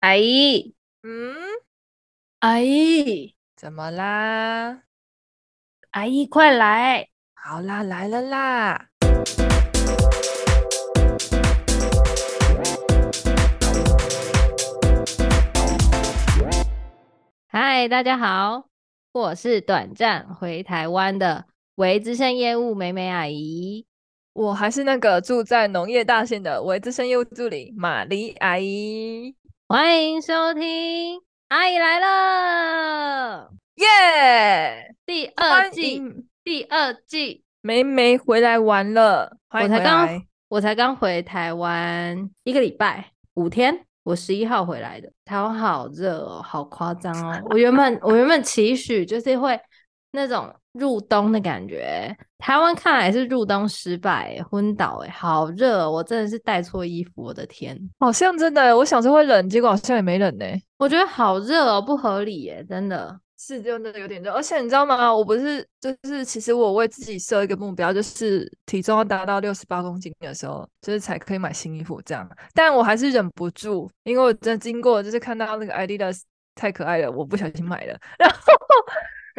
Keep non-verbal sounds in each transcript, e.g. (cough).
阿姨，嗯，阿姨，怎么啦？阿姨，快来！好啦，来了啦！嗨，大家好，我是短暂回台湾的维资深业务美美阿姨，我还是那个住在农业大县的维资深业务助理玛丽阿姨。欢迎收听，阿姨来了，耶、yeah!！第二季，第二季，梅梅回来玩了。我才刚，我才刚回台湾一个礼拜五天，我十一号回来的。台湾好热哦，好夸张哦！我原本我原本期许就是会那种。入冬的感觉，台湾看来是入冬失败，昏倒哎，好热，我真的是带错衣服，我的天，好像真的，我想说会冷，结果好像也没冷呢。我觉得好热哦，不合理耶，真的是真的有点热，而且你知道吗？我不是就是其实我为自己设一个目标，就是体重要达到六十八公斤的时候，就是才可以买新衣服这样，但我还是忍不住，因为我真的经过就是看到那个 Adidas 太可爱了，我不小心买了，(laughs) 然后。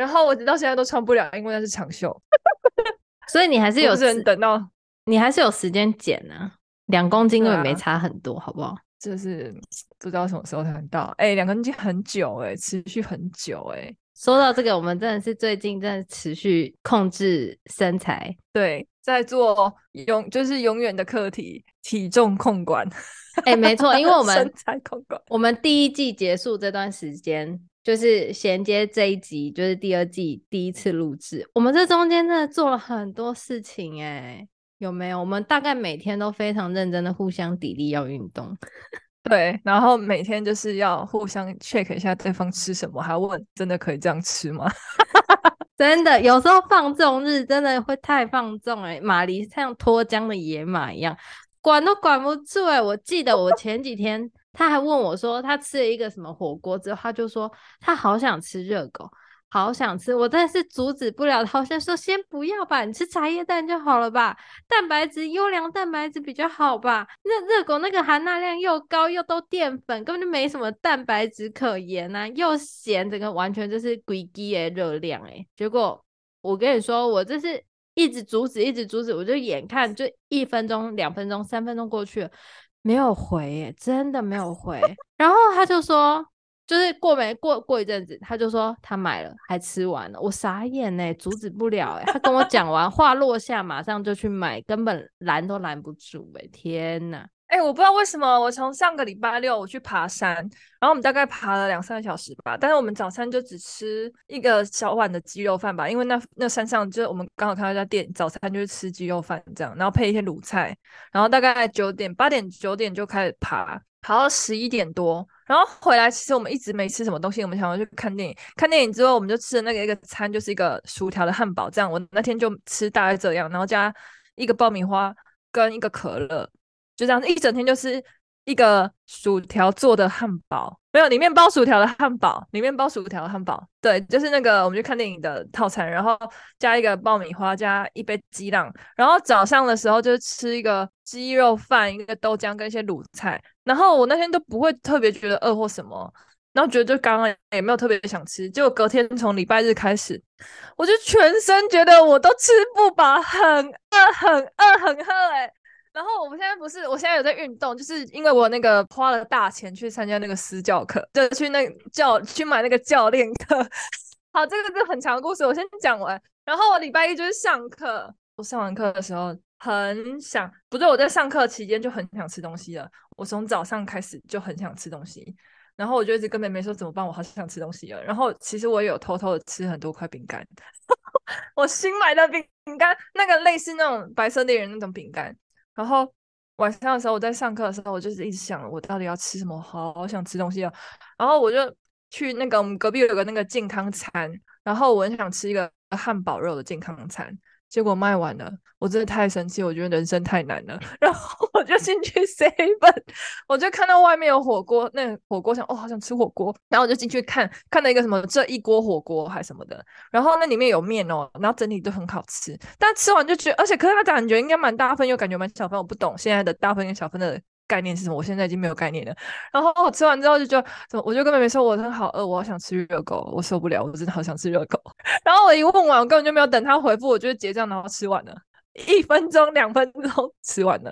然后我直到现在都穿不了，因为那是长袖，所以你还是有人等到，你还是有时间减呢、啊。两公斤根本没差很多，好不好？就是不知道什么时候才能到。哎、欸，两公斤很久哎、欸，持续很久哎、欸。说到这个，我们真的是最近真的持续控制身材，对，在做永就是永远的课题，体重控管。哎、欸，没错，因为我们身材控管，我们第一季结束这段时间。就是衔接这一集，就是第二季第一次录制。我们这中间真的做了很多事情，哎，有没有？我们大概每天都非常认真的互相砥砺要运动，(laughs) 对，然后每天就是要互相 check 一下对方吃什么，还要问真的可以这样吃吗？(laughs) 真的，有时候放纵日真的会太放纵，哎，马黎像脱缰的野马一样，管都管不住，哎，我记得我前几天。他还问我说，他吃了一个什么火锅之后，他就说他好想吃热狗，好想吃。我真的是阻止不了他，好像说先不要吧，你吃茶叶蛋就好了吧，蛋白质优良蛋白质比较好吧。那热狗那个含钠量又高，又都淀粉，根本就没什么蛋白质可言啊，又咸，整个完全就是鬼鸡的热量诶。结果我跟你说，我这是一直阻止，一直阻止，我就眼看就一分钟、两分钟、三分钟过去了。没有回耶，真的没有回。(laughs) 然后他就说，就是过没过过一阵子，他就说他买了，还吃完了。我傻眼呢，阻止不了哎。他跟我讲完，话落下，马上就去买，根本拦都拦不住哎！天哪！哎、我不知道为什么，我从上个礼拜六我去爬山，然后我们大概爬了两三个小时吧，但是我们早餐就只吃一个小碗的鸡肉饭吧，因为那那山上就我们刚好看到一家店，早餐就是吃鸡肉饭这样，然后配一些卤菜，然后大概九点八点九点就开始爬，爬到十一点多，然后回来其实我们一直没吃什么东西，我们想要去看电影，看电影之后我们就吃的那个一个餐就是一个薯条的汉堡，这样我那天就吃大概这样，然后加一个爆米花跟一个可乐。就这样，一整天就是一个薯条做的汉堡，没有里面包薯条的汉堡，里面包薯条的汉堡，对，就是那个我们去看电影的套餐，然后加一个爆米花，加一杯鸡浪，然后早上的时候就吃一个鸡肉饭，一个豆浆跟一些卤菜，然后我那天都不会特别觉得饿或什么，然后觉得就刚刚也没有特别想吃，结果隔天从礼拜日开始，我就全身觉得我都吃不饱，很饿，很饿，很饿，哎。然后我们现在不是，我现在有在运动，就是因为我那个花了大钱去参加那个私教课，就去那教去买那个教练课。(laughs) 好，这个是很长的故事，我先讲完。然后我礼拜一就是上课，我上完课的时候很想，不对，我在上课期间就很想吃东西了。我从早上开始就很想吃东西，然后我就一直跟妹妹说怎么办，我好想吃东西了。然后其实我有偷偷的吃很多块饼干，(laughs) 我新买的饼干，那个类似那种白色恋人那种饼干。然后晚上的时候，我在上课的时候，我就是一直想，我到底要吃什么？好，想吃东西啊！然后我就去那个我们隔壁有个那个健康餐，然后我很想吃一个汉堡肉的健康餐。结果卖完了，我真的太生气，我觉得人生太难了。(laughs) 然后我就进去 seven，我就看到外面有火锅，那火锅想哦，好想吃火锅。然后我就进去看，看到一个什么这一锅火锅还什么的。然后那里面有面哦，然后整体都很好吃。但吃完就觉得，而且可是它感觉应该蛮大份，又感觉蛮小份。我不懂现在的大份跟小份的概念是什么，我现在已经没有概念了。然后我吃完之后就就，怎么我就跟妹妹说，我真的好饿，我好想吃热狗，我受不了，我真的好想吃热狗。然后我一问完，我根本就没有等他回复，我就结账，然后吃完了，一分钟、两分钟吃完了。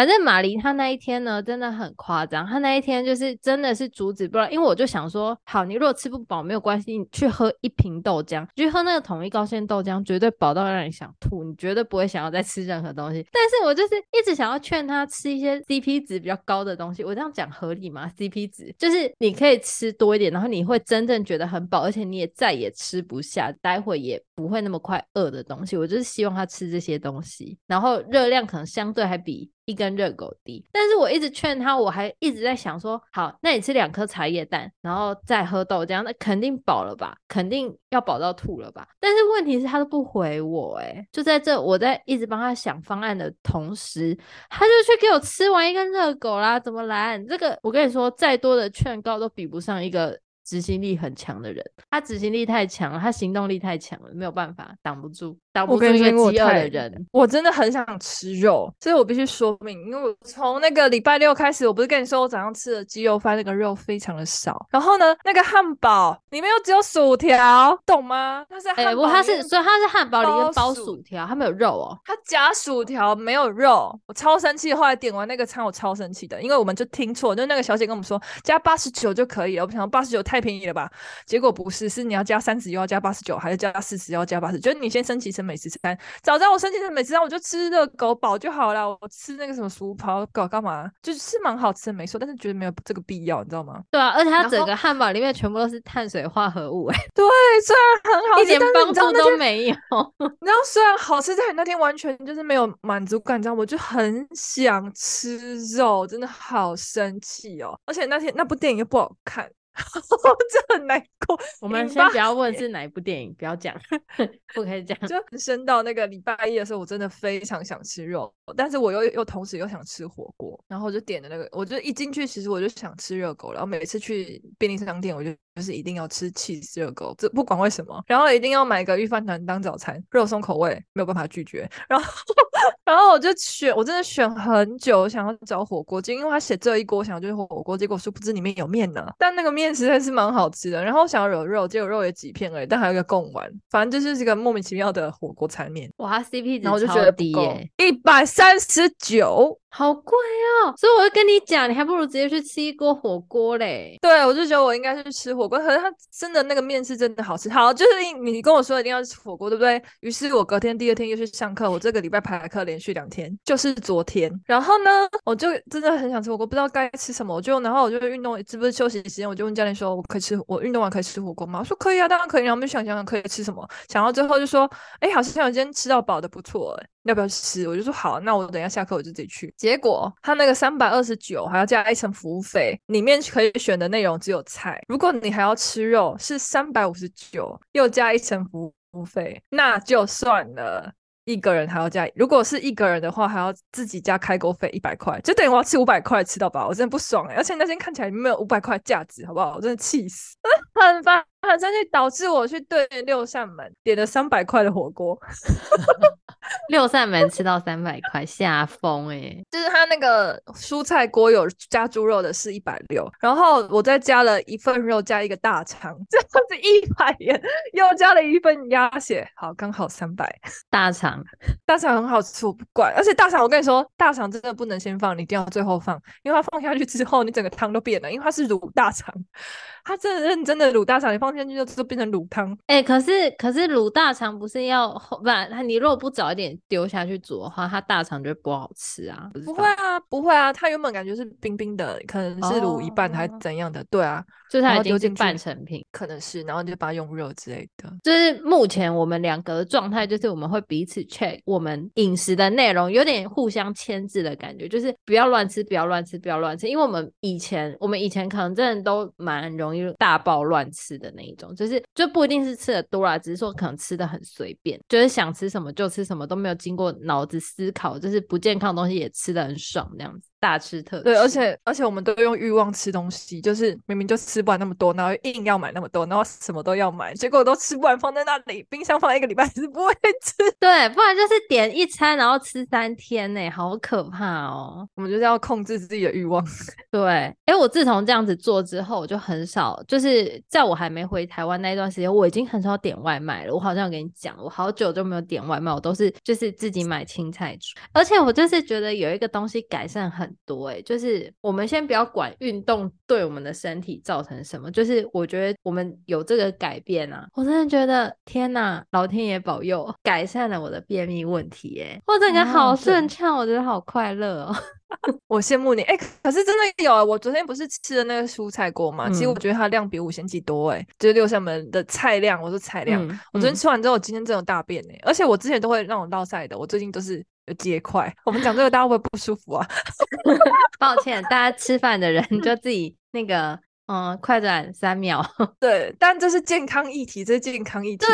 反正马黎他那一天呢，真的很夸张。他那一天就是真的是阻止不了，因为我就想说，好，你如果吃不饱没有关系，你去喝一瓶豆浆，去喝那个统一高纤豆浆，绝对饱到让你想吐，你绝对不会想要再吃任何东西。但是我就是一直想要劝他吃一些 CP 值比较高的东西。我这样讲合理吗？CP 值就是你可以吃多一点，然后你会真正觉得很饱，而且你也再也吃不下，待会也不会那么快饿的东西。我就是希望他吃这些东西，然后热量可能相对还比。一根热狗低，但是我一直劝他，我还一直在想说，好，那你吃两颗茶叶蛋，然后再喝豆浆，那肯定饱了吧？肯定要饱到吐了吧？但是问题是，他都不回我，哎，就在这，我在一直帮他想方案的同时，他就去给我吃完一根热狗啦，怎么来？这个我跟你说，再多的劝告都比不上一个。执行力很强的人，他执行力太强了，他行动力太强了，没有办法挡不住，挡不住一个饥饿的人我。我真的很想吃肉，所以我必须说明，因为我从那个礼拜六开始，我不是跟你说我早上吃的鸡肉饭，那个肉非常的少，然后呢，那个汉堡里面又只有薯条，懂吗？它是汉堡，欸，不，它是所以它是汉堡里面包薯条，它没有肉哦，它夹薯条没有肉，我超生气。后来点完那个餐，我超生气的，因为我们就听错，就那个小姐跟我们说加八十九就可以了，我不想八十九太。便宜了吧？结果不是，是你要加三十又要加八十九，还是加四十又要加八十？就是你先升级成美食餐。早知道我申请成美食餐，我就吃热狗堡就好了。我吃那个什么薯条搞干嘛？就是是蛮好吃的，没错，但是觉得没有这个必要，你知道吗？对啊，而且它整个汉堡里面全部都是碳水化合物，欸，哎，对，虽然很好 (laughs) 吃，一点帮助都没有。(laughs) 然后虽然好吃，但你那天完全就是没有满足感，你知道吗？我就很想吃肉，真的好生气哦！而且那天那部电影又不好看。(laughs) 这很难过。我们先不要问是哪一部电影，不要讲，(laughs) 不可以讲。就升到那个礼拜一的时候，我真的非常想吃肉，但是我又又同时又想吃火锅，然后我就点的那个。我就一进去，其实我就想吃热狗，然后每次去便利商店，我就就是一定要吃起司热狗，这不管为什么，然后一定要买个御饭团当早餐，肉松口味没有办法拒绝，然后。(laughs) 然后我就选，我真的选很久，想要找火锅就，因为他写这一锅，想要就是火锅，结果殊不知里面有面呢。但那个面实在是蛮好吃的。然后我想要有肉，结果肉也几片而已，但还有一个贡丸，反正就是这个莫名其妙的火锅餐面。哇，CP 值超低，然后我就觉得不够，一百三十九。好贵哦，所以我就跟你讲，你还不如直接去吃一锅火锅嘞。对，我就觉得我应该去吃火锅，可是它真的那个面是真的好吃。好，就是你跟我说一定要吃火锅，对不对？于是我隔天第二天又去上课，我这个礼拜排课连续两天，就是昨天。然后呢，我就真的很想吃火锅，不知道该吃什么，我就然后我就运动，是不是休息时间？我就问教练说，我可以吃，我运动完可以吃火锅吗？我说可以啊，当然可以。然后我们就想想想可以吃什么，想到最后就说，哎，好像我今天吃到饱的不错，哎。要不要吃？我就说好，那我等一下下课我就自己去。结果他那个三百二十九还要加一层服务费，里面可以选的内容只有菜。如果你还要吃肉，是三百五十九又加一层服务费，那就算了。一个人还要加，如果是一个人的话，还要自己加开锅费一百块，就等于我要吃五百块吃到饱，我真的不爽哎、而且那天看起来没有五百块价值，好不好？我真的气死，很烦，很生气，导致我去对面六扇门点了三百块的火锅。(laughs) 六扇门吃到三百块，吓疯哎、欸！就是他那个蔬菜锅有加猪肉的是一百六，然后我再加了一份肉加一个大肠，(laughs) 这样是一百元，又加了一份鸭血，好，刚好三百。(laughs) 大肠，大肠很好吃，我不管。而且大肠，我跟你说，大肠真的不能先放，你一定要最后放，因为它放下去之后，你整个汤都变了，因为它是卤大肠。它真的认真的卤大肠，你放进去就就变成卤汤。哎、欸，可是可是卤大肠不是要不然你如果不早一点丢下去煮的话，它大肠就不好吃啊。不，不会啊，不会啊，它原本感觉是冰冰的，可能是卤一半还是怎样的。哦、对啊，就是它已经是半成品，可能是，然后就把它用肉之类的。就是目前我们两个的状态，就是我们会彼此 check 我们饮食的内容，有点互相牵制的感觉，就是不要乱吃，不要乱吃，不要乱吃。因为我们以前，我们以前可能真的都蛮容易大爆乱吃的那一种，就是就不一定是吃的多啦，只是说可能吃的很随便，就是想吃什么就吃什么，都没有经过脑子思考，就是不健康的东西也吃的很爽这样子。大吃特吃。对，而且而且我们都用欲望吃东西，就是明明就吃不完那么多，然后硬要买那么多，然后什么都要买，结果都吃不完，放在那里冰箱放了一个礼拜是不会吃。(laughs) 对，不然就是点一餐然后吃三天呢，好可怕哦。我们就是要控制自己的欲望。(laughs) 对，哎，我自从这样子做之后，我就很少，就是在我还没回台湾那一段时间，我已经很少点外卖了。我好像有跟你讲，我好久就没有点外卖，我都是就是自己买青菜煮。而且我就是觉得有一个东西改善很多，哎，就是我们先不要管运动对我们的身体造成什么，就是我觉得我们有这个改变啊，我真的觉得天哪，老天爷保佑，改善了我的便秘问题，哎，我整个好顺畅，我觉得好快乐哦。(laughs) 我羡慕你哎、欸，可是真的有啊！我昨天不是吃了那个蔬菜锅嘛、嗯，其实我觉得它量比五仙鸡多哎、欸，就是六扇门的菜量，我说菜量、嗯，我昨天吃完之后，今天真的大便哎、而且我之前都会让我落晒的，我最近都是有结块。(laughs) 我们讲这个，大家会不会不舒服啊？(laughs) 抱歉，大家吃饭的人就自己那个嗯，快转三秒。(laughs) 对，但这是健康议题，这是健康议题。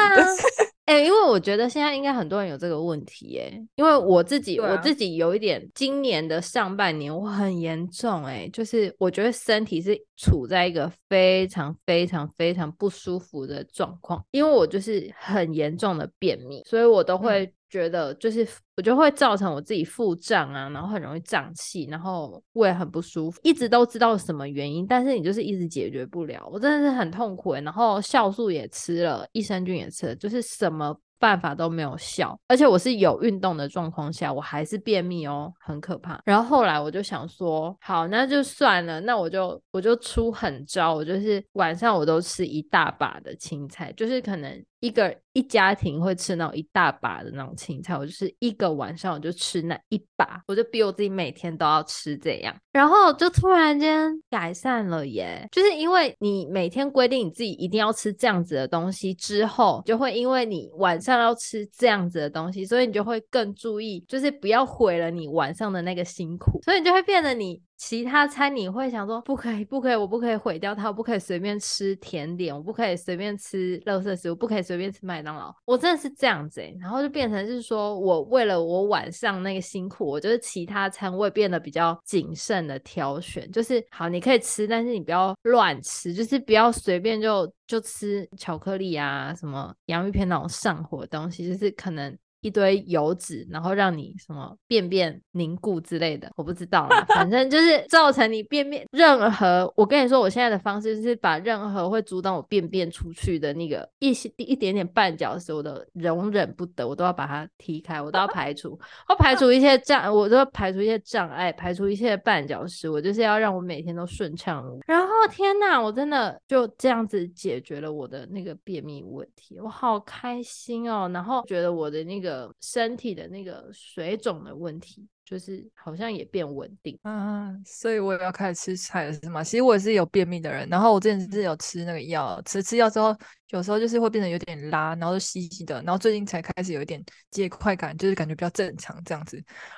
哎、欸，因为我觉得现在应该很多人有这个问题，哎，因为我自己、啊、我自己有一点，今年的上半年我很严重，哎，就是我觉得身体是处在一个非常非常非常不舒服的状况，因为我就是很严重的便秘，所以我都会觉得就是我就会造成我自己腹胀啊，然后很容易胀气，然后胃很不舒服，一直都知道什么原因，但是你就是一直解决不了，我真的是很痛苦，然后酵素也吃了，益生菌也吃了，就是。什么办法都没有效，而且我是有运动的状况下，我还是便秘哦，很可怕。然后后来我就想说，好，那就算了，那我就我就出狠招，我就是晚上我都吃一大把的青菜，就是可能。一个一家庭会吃那种一大把的那种青菜，我就是一个晚上我就吃那一把，我就逼我自己每天都要吃这样，然后就突然间改善了耶，就是因为你每天规定你自己一定要吃这样子的东西之后，就会因为你晚上要吃这样子的东西，所以你就会更注意，就是不要毁了你晚上的那个辛苦，所以你就会变得你。其他餐你会想说不可以，不可以，我不可以毁掉它，我不可以随便吃甜点，我不可以随便吃垃圾食物，不可以随便吃麦当劳。我真的是这样子欸，然后就变成是说我为了我晚上那个辛苦，我就是其他餐我也变得比较谨慎的挑选，就是好你可以吃，但是你不要乱吃，就是不要随便就就吃巧克力啊，什么洋芋片那种上火的东西，就是可能。一堆油脂，然后让你什么便便凝固之类的，我不知道啦，反正就是造成你便便。任何，我跟你说，我现在的方式就是把任何会阻挡我便便出去的那个一些一点点绊脚石，我都容忍不得，我都要把它踢开，我都要排除，我排除一些障，我都要排除一些障碍，排除一些绊脚石，我就是要让我每天都顺畅。然后天哪，我真的就这样子解决了我的那个便秘问题，我好开心哦。然后觉得我的那个。身体的那个水肿的问题，就是好像也变稳定啊，所以我也要开始吃菜了，是吗？其实我也是有便秘的人，然后我之前是有吃那个药，吃吃药之后。有时候就是会变得有点拉，然后就稀稀的，然后最近才开始有一点结块感，就是感觉比较正常这样子。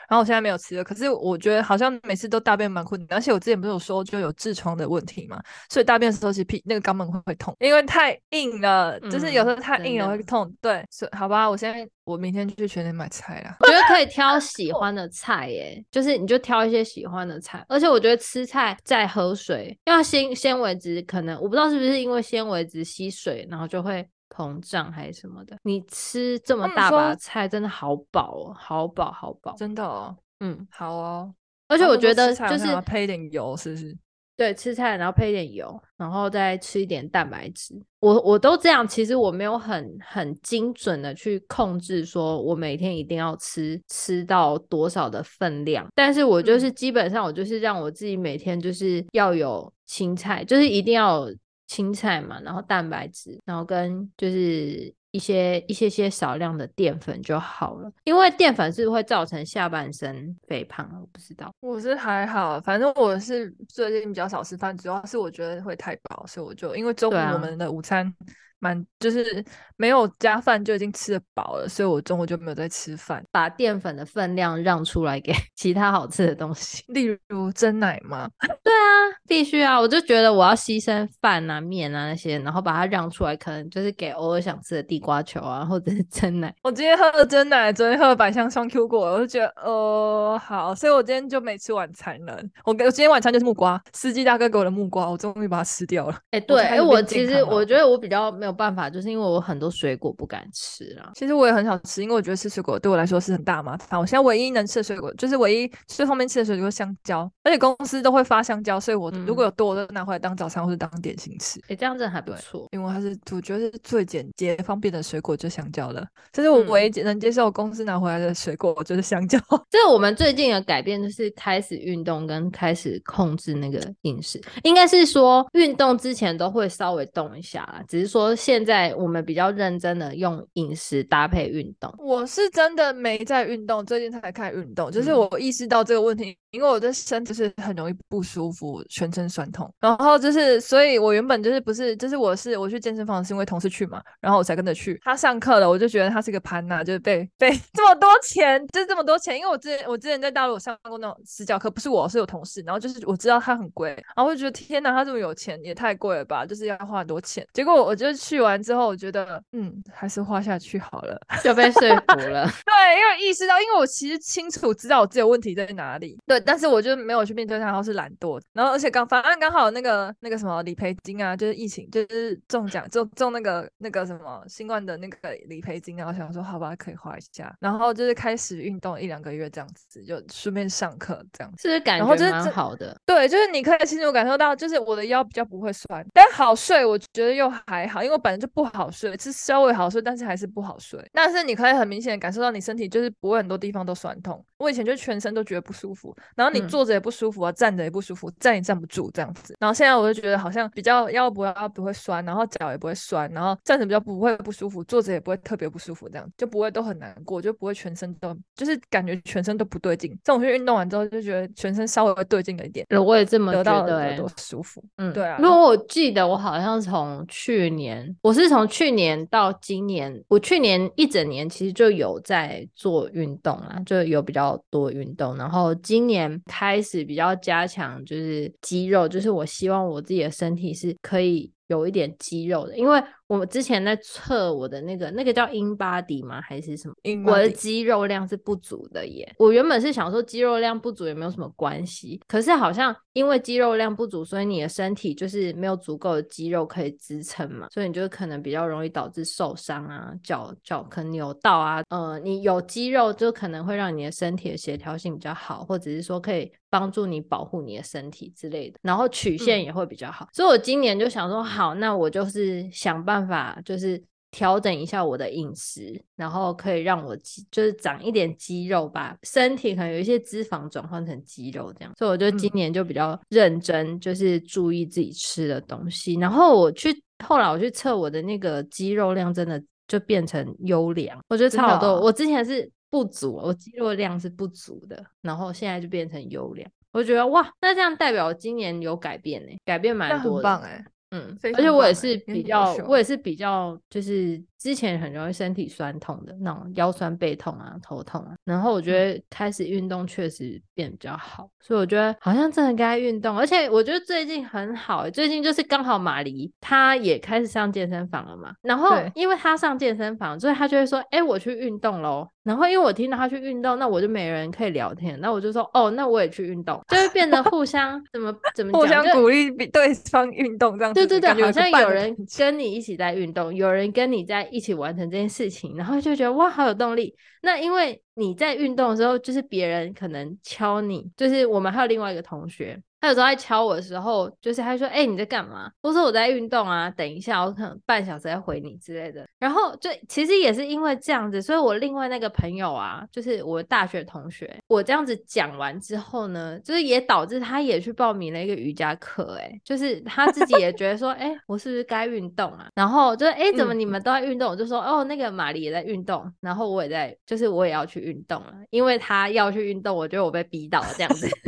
然后我现在没有吃了，可是我觉得好像每次都大便蛮困难，而且我之前不是有说就有痔疮的问题嘛，所以大便的时候其实屁那个肛门会会痛，因为太硬了，就是有时候太硬了会痛。嗯、对，所以好吧，我现在我明天就去全联买菜啦。我觉得可以 (laughs) 挑喜欢的菜耶，就是你就挑一些喜欢的菜，而且我觉得吃菜再喝水，因为纤纤维质可能我不知道是不是因为纤维质吸水，然后就会膨胀还是什么的？你吃这么大把菜，真的好饱哦，好饱好饱，真的哦。嗯，好哦。而且我觉得就是配一点油，是不是？对，吃菜然后配一点油，然后再吃一点蛋白质。我我都这样，其实我没有很很精准的去控制，说我每天一定要吃吃到多少的分量。但是我就是基本上，我就是让我自己每天就是要有青菜，就是一定要有。青菜嘛，然后蛋白质，然后跟就是一些一些些少量的淀粉就好了。因为淀粉是会造成下半身肥胖，我不知道。我是还好，反正我是最近比较少吃饭，主要是我觉得会太饱，所以我就因为中午我们的午餐蛮就是没有加饭就已经吃得饱了，所以我中午就没有再吃饭，把淀粉的分量让出来给 (laughs) 其他好吃的东西，(laughs) 例如蒸奶吗？(laughs) 对啊，必须啊！我就觉得我要牺牲饭啊、面啊那些，然后把它让出来，可能就是给偶尔想吃的地瓜球啊，或者是蒸奶。我今天喝了蒸奶，昨天喝了百香双 Q 果，我就觉得呃好，所以我今天就没吃晚餐了。我我今天晚餐就是木瓜，司机大哥给我的木瓜，我终于把它吃掉了。哎、欸，对，哎，我其实我觉得我比较没有办法，就是因为我很多水果不敢吃啊。其实我也很少吃，因为我觉得吃水果对我来说是很大麻烦。我现在唯一能吃的水果，就是唯一最方便吃的水果是香蕉，而且公司都会发香蕉，所以我如果有多，我都拿回来当早餐或者当点心吃。哎、欸，这样子还不错，因为它是我觉得是最简洁方便的水果，就是香蕉了。这是我唯一能接受公司拿回来的水果，就是香蕉。(laughs) 这个我们最近的改变就是开始运动跟开始控制那个饮食，应该是说运动之前都会稍微动一下啦，只是说现在我们比较认真的用饮食搭配运动。我是真的没在运动，最近才开始运动，就是我意识到这个问题。因为我的身就是很容易不舒服，全身酸痛，然后就是，所以我原本就是不是，就是我是我去健身房是因为同事去嘛，然后我才跟着去。他上课了，我就觉得他是个盘呐，就是被被这么多钱，就是这么多钱。因为我之前我之前在大陆有上过那种私教课，不是我是有同事，然后就是我知道他很贵，然后我就觉得天呐，他这么有钱也太贵了吧，就是要花很多钱。结果我就去完之后，我觉得嗯，还是花下去好了，就被说服了。(laughs) 对，因为意识到，因为我其实清楚知道我自己的问题在哪里，对。但是我就没有去面对它，然后是懒惰，然后而且刚反正刚好那个那个什么理赔金啊，就是疫情就是中奖中中那个那个什么新冠的那个理赔金，然后想说好吧可以花一下，然后就是开始运动一两个月这样子，就顺便上课这样子，是不是感觉蛮好的？对，就是你可以清楚感受到，就是我的腰比较不会酸，但好睡我觉得又还好，因为我本来就不好睡，是稍微好睡，但是还是不好睡。但是你可以很明显的感受到你身体就是不会很多地方都酸痛，我以前就全身都觉得不舒服，然后你坐着也不。舒服啊，站着也不舒服，站也站不住这样子。然后现在我就觉得好像比较腰不要不会酸，然后脚也不会酸，然后站着比较不会不舒服，坐着也不会特别不舒服，这样就不会都很难过，就不会全身都就是感觉全身都不对劲。这种去运动完之后就觉得全身稍微会对劲了一点。我也这么觉得，舒服。嗯，对啊。如果我记得我好像从去年，我是从去年到今年，我去年一整年其实就有在做运动啊，就有比较多运动，然后今年开始。比较加强就是肌肉，就是我希望我自己的身体是可以有一点肌肉的，因为。我之前在测我的那个，那个叫 InBody 吗？还是什么？In 我的肌肉量是不足的耶。我原本是想说肌肉量不足也没有什么关系，可是好像因为肌肉量不足，所以你的身体就是没有足够的肌肉可以支撑嘛，所以你就可能比较容易导致受伤啊，脚脚可能扭到啊。呃，你有肌肉就可能会让你的身体的协调性比较好，或者是说可以帮助你保护你的身体之类的，然后曲线也会比较好。嗯、所以我今年就想说，好，那我就是想办法。就是调整一下我的饮食，然后可以让我就是长一点肌肉吧，身体可能有一些脂肪转换成肌肉这样。所以我就今年就比较认真，就是注意自己吃的东西。然后我去后来我去测我的那个肌肉量，真的就变成优良，我觉得差好多。我之前是不足，我肌肉量是不足的，然后现在就变成优良。我觉得哇，那这样代表我今年有改变呢，改变蛮多的，棒哎。嗯，而且我也是比较，我也是比较，就是。之前很容易身体酸痛的那种腰酸背痛啊、头痛啊，然后我觉得开始运动确实变比较好，所以我觉得好像真的该运动。而且我觉得最近很好，最近就是刚好马黎他也开始上健身房了嘛，然后因为他上健身房，所以他就会说：“哎，我去运动喽。”然后因为我听到他去运动，那我就没人可以聊天，那我就说：“哦，那我也去运动。”就会变得互相怎么怎么讲，互相鼓励比对方运动这样子。对对对，好像有人跟你一起在运动，有人跟你在。一起完成这件事情，然后就觉得哇，好有动力。那因为你在运动的时候，就是别人可能敲你，就是我们还有另外一个同学。他有时候在敲我的时候，就是他说：“哎、欸，你在干嘛？”我说：“我在运动啊，等一下，我可能半小时再回你之类的。”然后就其实也是因为这样子，所以我另外那个朋友啊，就是我大学同学，我这样子讲完之后呢，就是也导致他也去报名了一个瑜伽课。哎，就是他自己也觉得说：“哎、欸，我是不是该运动啊？”然后就是：“哎、欸，怎么你们都在运动？”我就说：“哦，那个玛丽也在运动，然后我也在，就是我也要去运动了，因为他要去运动，我觉得我被逼到了这样子。(laughs) ”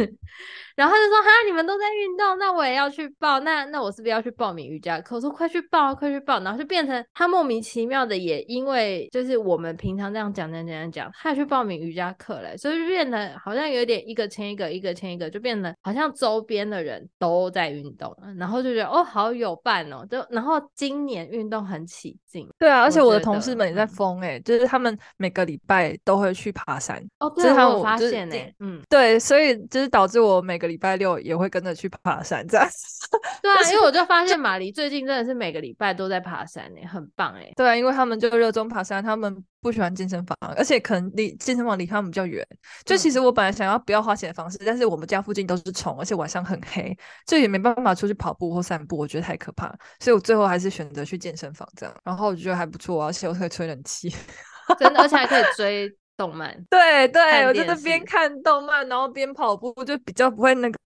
然后他就说：“哈，你们都在运动，那我也要去报。那那我是不是要去报名瑜伽课？我说快去报，快去报。然后就变成他莫名其妙的，也因为就是我们平常这样讲讲讲讲，他也去报名瑜伽课嘞，所以就变得好像有点一个牵一个，一个牵一个，就变得好像周边的人都在运动了，然后就觉得哦，好有伴哦。就然后今年运动很起劲，对啊，而且我的同事们也在疯哎、欸，就是他们每个礼拜都会去爬山哦，对，我有发现呢、欸，嗯，对，所以就是导致我每个礼拜六也会跟着去爬山，这样。(laughs) 对啊，因为我就发现马黎最近真的是每个礼拜都在爬山呢、欸，很棒诶、欸。对啊，因为他们就热衷爬山，他们不喜欢健身房，而且可能离健身房离他们比较远。就其实我本来想要不要花钱的方式，嗯、但是我们家附近都是虫，而且晚上很黑，就也没办法出去跑步或散步，我觉得太可怕，所以我最后还是选择去健身房这样。然后我觉得还不错，而且我可以吹冷气，(laughs) 真的，而且还可以追动漫。对对，我就是边看动漫然后边跑步，就比较不会那个。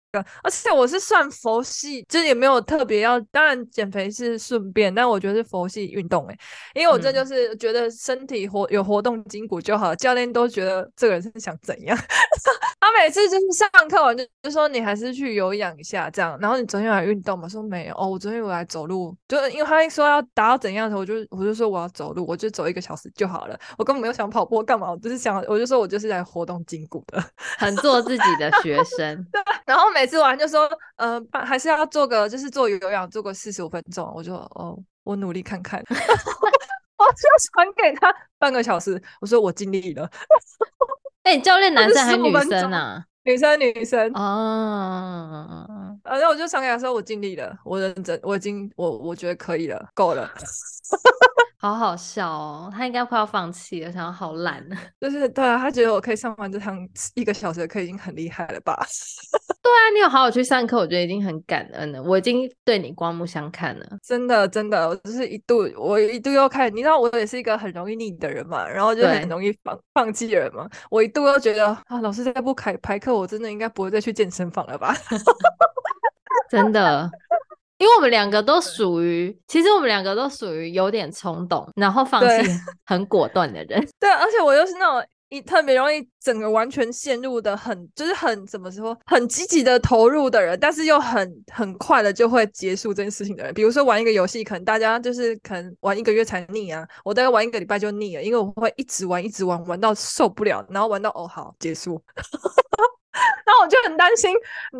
而且我是算佛系，就是也没有特别要，当然减肥是顺便，但我觉得是佛系运动诶、欸，因为我这就是觉得身体活有活动筋骨就好，教练都觉得这个人是想怎样，他每次就是上课完就就说你还是去有氧一下这样，然后你昨天有来运动嘛？说没有哦，我昨天有来走路，就是因为他一说要达到怎样的，我就我就说我要走路，我就走一个小时就好了，我根本没有想跑步干嘛，我就是想我就说我就是来活动筋骨的，很做自己的学生，(laughs) 对，然后每。每次完就说，呃，还是要做个，就是做有氧，做个四十五分钟。我就哦，我努力看看，(laughs) 我就传给他半个小时。我说我尽力了。哎、欸，教练男生还是女生啊？女生，女生。啊，然后我就想给他说我尽力了，我认真，我已经，我我觉得可以了，够了。(laughs) 好好笑哦，他应该快要放弃了，想要好懒。(laughs) 就是对啊，他觉得我可以上完这堂一个小时的课已经很厉害了吧？(laughs) 对啊，你有好好去上课，我觉得已经很感恩了。我已经对你刮目相看了，真的真的，我就是一度我一度又看，你知道我也是一个很容易腻的人嘛，然后就很容易放放弃的人嘛。我一度又觉得啊，老师再不开排课，我真的应该不会再去健身房了吧？(laughs) 真的。因为我们两个都属于，其实我们两个都属于有点冲动，然后放弃很果断的人。对，而且我又是那种一特别容易整个完全陷入的很，就是很怎么说，很积极的投入的人，但是又很很快的就会结束这件事情的人。比如说玩一个游戏，可能大家就是可能玩一个月才腻啊，我大概玩一个礼拜就腻了，因为我会一直玩，一直玩，玩到受不了，然后玩到哦好结束。(laughs) 然后我就很担心，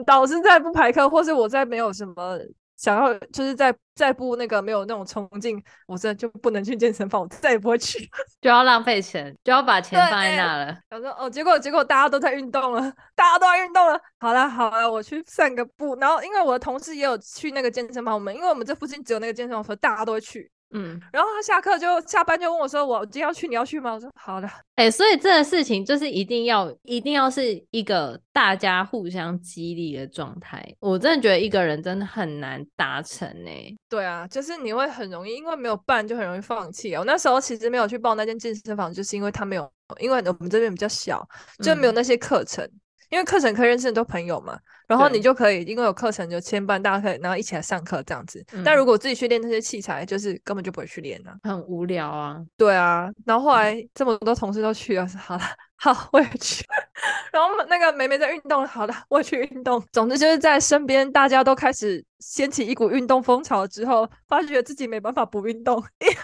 导师再不排课，或是我再没有什么。想要就是再再不那个没有那种冲劲，我真的就不能去健身房，我再也不会去，(laughs) 就要浪费钱，就要把钱放在那了。想说哦，结果结果大家都在运动了，大家都在运动了。好了好了，我去散个步。然后因为我的同事也有去那个健身房，我们因为我们这附近只有那个健身房，所以大家都会去。嗯，然后他下课就下班就问我说：“我今天要去，你要去吗？”我说：“好的。”哎，所以这个事情就是一定要一定要是一个大家互相激励的状态。我真的觉得一个人真的很难达成呢。对啊，就是你会很容易因为没有伴就很容易放弃。我那时候其实没有去报那间健身房，就是因为他没有，因为我们这边比较小，就没有那些课程。嗯因为课程可以认识很多朋友嘛，然后你就可以因为有课程就牵绊，大家可以然后一起来上课这样子。嗯、但如果自己去练那些器材，就是根本就不会去练了，很无聊啊。对啊，然后后来这么多同事都去了，好了，好我也去。(laughs) 然后那个梅梅在运动，好了，我也去运动。总之就是在身边大家都开始掀起一股运动风潮之后，发觉自己没办法不运动，因为。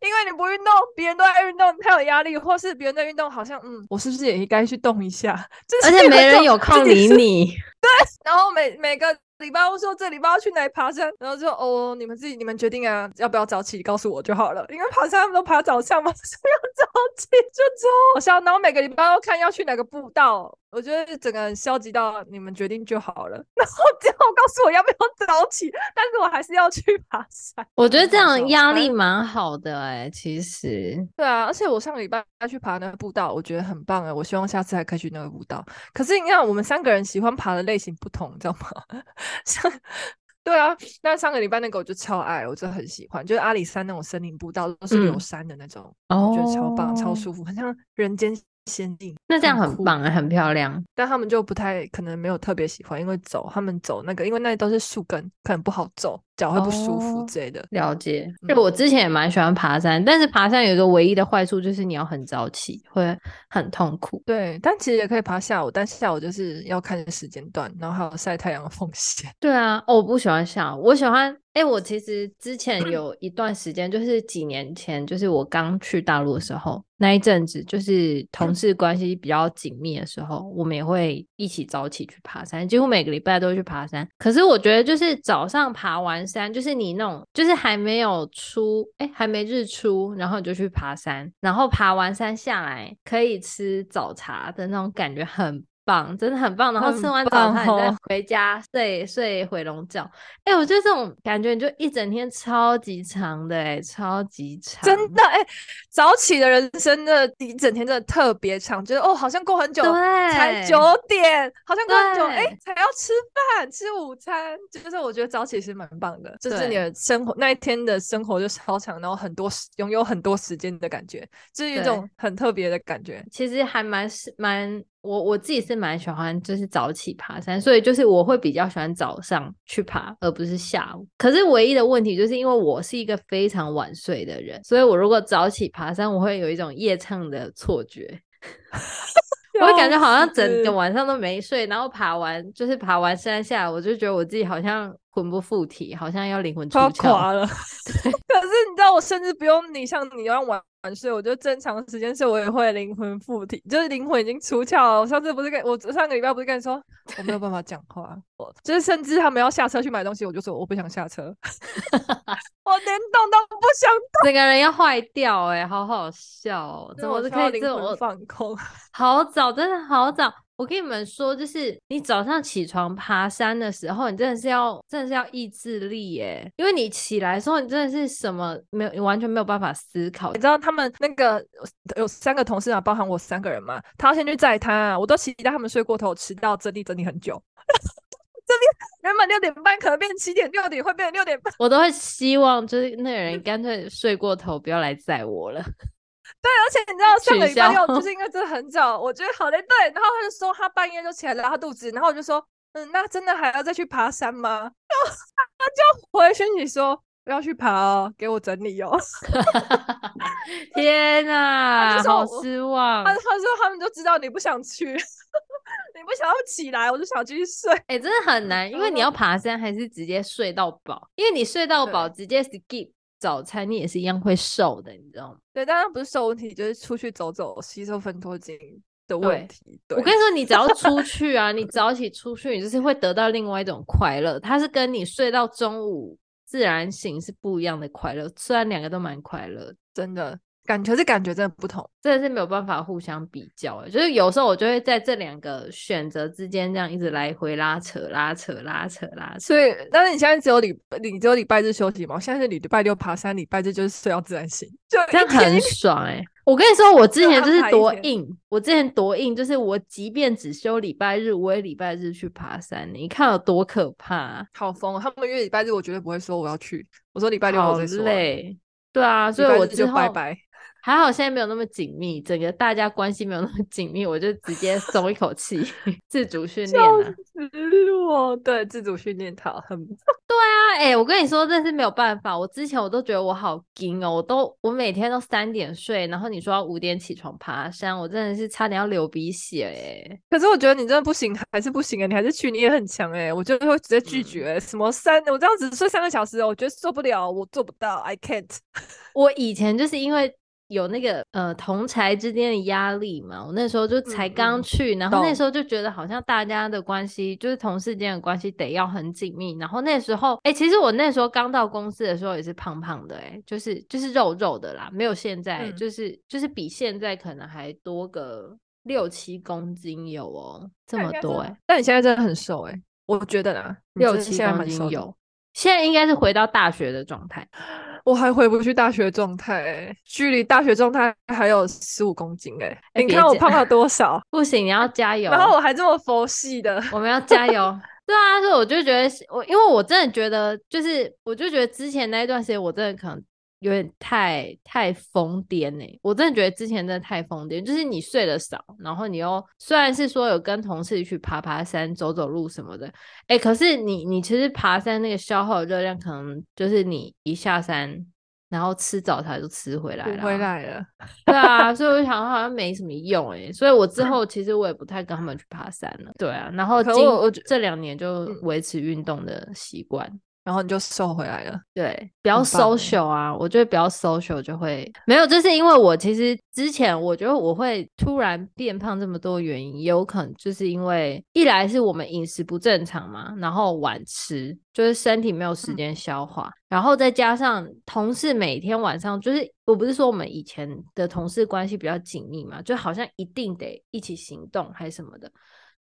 因为你不运动，别人都在运动，太有压力；或是别人在运动，好像嗯，我是不是也应该去动一下？而且没人有空理你。(laughs) 对，然后每每个。礼拜我说这礼拜要去哪里爬山，然后就哦，你们自己你们决定啊，要不要早起告诉我就好了。因为爬山他们都爬早上嘛，所 (laughs) 以要早起就走。好像然后每个礼拜要看要去哪个步道，我觉得整个人消极到你们决定就好了。(laughs) 然后最后告诉我要不要早起，但是我还是要去爬山。我觉得这样压力蛮好的哎、欸，其实。对啊，而且我上个礼拜要去爬那个步道，我觉得很棒哎，我希望下次还可以去那个步道。可是你看，我们三个人喜欢爬的类型不同，你知道吗？(laughs) 像对啊，那上个礼拜那个我就超爱，我真的很喜欢，就是阿里山那种森林步道，都是有山的那种，嗯、我觉得超棒、超舒服，很像人间仙境。那这样很棒啊，很漂亮。但他们就不太可能没有特别喜欢，因为走他们走那个，因为那都是树根，可能不好走，脚会不舒服之类的。哦、了解，就我之前也蛮喜欢爬山，但是爬山有一个唯一的坏处就是你要很早起，会很痛苦。对，但其实也可以爬下午，但下午就是要看时间段，然后还有晒太阳的风险。(laughs) 对啊，哦，我不喜欢下午，我喜欢。哎、欸，我其实之前有一段时间，就是几年前，就是我刚去大陆的时候，那一阵子就是同事关系比较紧密的时候，我们也会一起早起去爬山，几乎每个礼拜都会去爬山。可是我觉得，就是早上爬完山，就是你那种，就是还没有出，哎、还没日出，然后你就去爬山，然后爬完山下来可以吃早茶的那种感觉很。棒，真的很棒。然后吃完早餐，再回家睡睡回笼觉。哎、欸，我觉得这种感觉，你就一整天超级长的、欸，哎，超级长。真的，哎、欸，早起的人生的一整天真的特别长，觉得哦，好像过很久，才九点，好像过很久，哎、欸，才要吃饭吃午餐。就是我觉得早起是蛮棒的，就是你的生活那一天的生活就超长，然后很多拥有很多时间的感觉，就是一种很特别的感觉。其实还蛮是蛮。我我自己是蛮喜欢，就是早起爬山，所以就是我会比较喜欢早上去爬，而不是下午。可是唯一的问题就是因为我是一个非常晚睡的人，所以我如果早起爬山，我会有一种夜唱的错觉，(laughs) 我会感觉好像整个晚上都没睡，然后爬完就是爬完山下来，我就觉得我自己好像魂不附体，好像要灵魂出窍了。(laughs) 对，(laughs) 可是你知道，我甚至不用你像你要晚。晚睡，我就正常时间睡，我也会灵魂附体，就是灵魂已经出窍了。我上次不是跟我上个礼拜不是跟你说我没有办法讲话，我就是甚至他们要下车去买东西，我就说我不想下车，(laughs) 我连动都不想动，整个人要坏掉哎、欸，好好笑、喔，(laughs) 怎么是可以这么放空？(laughs) 好早，真的好早。我跟你们说，就是你早上起床爬山的时候，你真的是要，真的是要意志力耶，因为你起来的时候，你真的是什么没有，你完全没有办法思考。你知道他们那个有三个同事啊，包含我三个人嘛，他要先去载他啊，我都期待他们睡过头，迟到整理整理很久。(laughs) 这边原本六点半，可能变七点，六点会变成六点半，我都会希望就是那个人 (laughs) 干脆睡过头，不要来载我了。对，而且你知道上个礼拜六就是因为真的很早，我觉得好累。对，然后他就说他半夜就起来拉肚子，然后我就说，嗯，那真的还要再去爬山吗？(laughs) 然后他就回讯息说不要去爬哦，给我整理哦。(laughs) 天哪，好失望。他他说他们就知道你不想去，(laughs) 你不想要起来，我就想继续睡。哎、欸，真的很难，因为你要爬山还是直接睡到饱，因为你睡到饱直接 skip。早餐你也是一样会瘦的，你知道吗？对，当然不是瘦问题，就是出去走走，吸收分多精的问题。我跟你说，你只要出 (laughs) 去啊，你早起出去，你就是会得到另外一种快乐，它是跟你睡到中午自然醒是不一样的快乐，虽然两个都蛮快乐，真的。感觉是感觉真的不同，真的是没有办法互相比较。就是有时候我就会在这两个选择之间这样一直来回拉扯、拉扯、拉扯、拉扯。所以，但是你现在只有礼，你只有礼拜日休息吗？现在是礼拜六爬山，礼拜日就是睡到自然醒，就这样很爽哎、欸！我跟你说，我之前就是多硬，我之前多硬，就是我即便只休礼拜日，我也礼拜日去爬山。你看有多可怕、啊？好疯！他们约礼拜日，我绝对不会说我要去。我说礼拜六我再说。好累。对啊，所以我就拜拜。还好现在没有那么紧密，整个大家关系没有那么紧密，我就直接松一口气，(laughs) 自主训练了。对，自主训练好，很对啊。哎、欸，我跟你说，真是没有办法。我之前我都觉得我好惊哦，我都我每天都三点睡，然后你说要五点起床爬山，我真的是差点要流鼻血哎。可是我觉得你真的不行，还是不行啊！你还是去，你也很强哎，我就会直接拒绝。嗯、什么三？我这样子睡三个小时，我觉得做不了，我做不到，I can't。我以前就是因为。有那个呃同才之间的压力嘛，我那时候就才刚去，然后那时候就觉得好像大家的关系就是同事间的关系得要很紧密，然后那时候哎、欸，其实我那时候刚到公司的时候也是胖胖的、欸，哎，就是就是肉肉的啦，没有现在，嗯、就是就是比现在可能还多个六七公斤有哦，这么多哎、欸，但你现在真的很瘦哎、欸，我觉得啦，六七公斤有，现在应该是回到大学的状态。我还回不去大学状态，距离大学状态还有十五公斤哎、欸！你看我胖了多少？(laughs) 不行，你要加油。然后我还这么佛系的，我们要加油。(laughs) 对啊，所以我就觉得我，因为我真的觉得，就是我就觉得之前那一段时间，我真的可能有点太太疯癫呢。我真的觉得之前真的太疯癫，就是你睡得少，然后你又虽然是说有跟同事去爬爬山、走走路什么的，哎、欸，可是你你其实爬山那个消耗的热量，可能就是你一下山。然后吃早餐就吃回来了，回来了，(laughs) 对啊，所以我想好像 (laughs) 没什么用哎，所以我之后其实我也不太跟他们去爬山了，对啊，然后我我这两年就维持运动的习惯。然后你就瘦回来了，对，比较 social 啊，我觉得比较 social 就会没有，就是因为我其实之前我觉得我会突然变胖这么多原因，有可能就是因为一来是我们饮食不正常嘛，然后晚吃，就是身体没有时间消化，嗯、然后再加上同事每天晚上就是，我不是说我们以前的同事关系比较紧密嘛，就好像一定得一起行动还是什么的。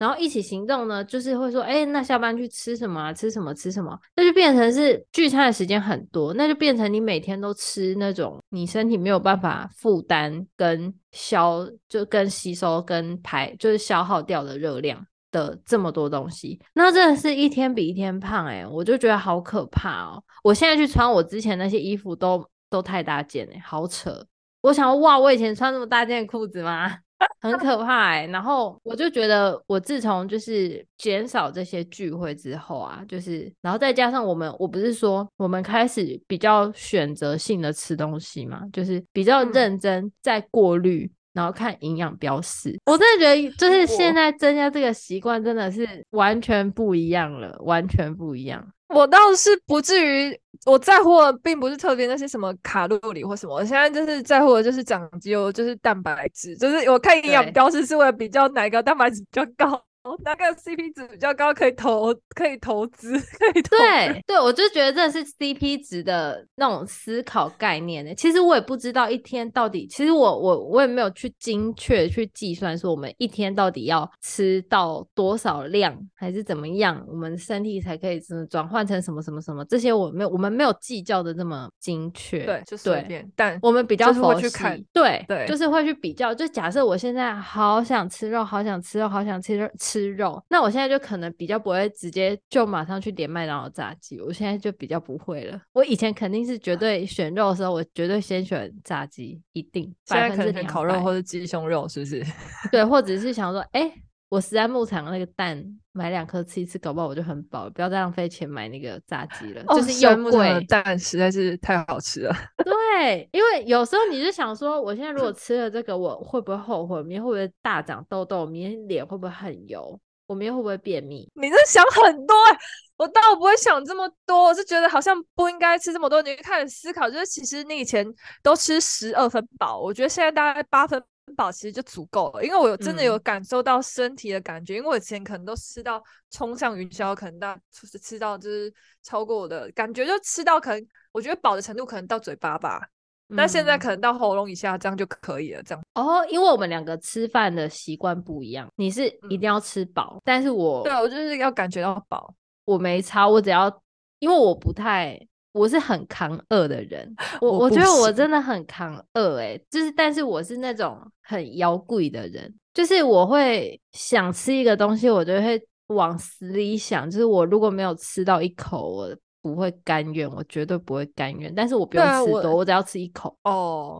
然后一起行动呢，就是会说，哎，那下班去吃什么？吃什么？吃什么？那就变成是聚餐的时间很多，那就变成你每天都吃那种你身体没有办法负担跟消，就跟吸收跟排，就是消耗掉的热量的这么多东西，那真的是一天比一天胖哎，我就觉得好可怕哦！我现在去穿我之前那些衣服都都太大件哎，好扯！我想说，哇，我以前穿这么大件裤子吗？很可怕然后我就觉得，我自从就是减少这些聚会之后啊，就是，然后再加上我们，我不是说我们开始比较选择性的吃东西嘛，就是比较认真在过滤，嗯、然后看营养标示。我真的觉得，就是现在增加这个习惯，真的是完全不一样了，完全不一样。我倒是不至于，我在乎的并不是特别那些什么卡路里或什么，我现在就是在乎的就是长肌肉，就是蛋白质，就是我看营养标识是为了比较哪个蛋白质比较高。那个 CP 值比较高，可以投，可以投资，(laughs) 可以投。对对，我就觉得这是 CP 值的那种思考概念呢。其实我也不知道一天到底，其实我我我也没有去精确去计算说我们一天到底要吃到多少量，还是怎么样，我们身体才可以什么转换成什么什么什么这些，我没有，我们没有计较的这么精确。对，就随便。但我们比较会去看，对对，就是会去比较。就假设我现在好想吃肉，好想吃肉，好想吃肉吃。吃肉，那我现在就可能比较不会直接就马上去点麦当劳炸鸡，我现在就比较不会了。我以前肯定是绝对选肉的时候，我绝对先选炸鸡，一定。现在可能烤肉或者鸡胸肉，是不是？(laughs) 对，或者是想说，哎、欸，我实在牧场那个蛋买两颗吃一次，搞不好我就很饱，不要再浪费钱买那个炸鸡了。哦、就是又贵，蛋实在是太好吃了。(laughs) 对，因为有时候你就想说，我现在如果吃了这个，我会不会后悔？明天会不会大长痘痘？明天脸会不会很油？我明天会不会便秘？你在想很多、欸，我倒不会想这么多，我是觉得好像不应该吃这么多。你就开始思考，就是其实你以前都吃十二分饱，我觉得现在大概八分饱其实就足够了。因为我有真的有感受到身体的感觉，嗯、因为我以前可能都吃到冲上云霄，可能到就是吃到就是超过我的感觉，就吃到可能我觉得饱的程度可能到嘴巴吧。但现在可能到喉咙以下，这样就可以了。这样哦，因为我们两个吃饭的习惯不一样。你是一定要吃饱，嗯、但是我对我就是要感觉到饱。我没差，我只要因为我不太，我是很扛饿的人。我我，我觉得我真的很扛饿，哎，就是但是我是那种很妖贵的人，就是我会想吃一个东西，我就会往死里想，就是我如果没有吃到一口，我。不会甘愿，我绝对不会甘愿。但是我不用吃多，我，我只要吃一口。哦，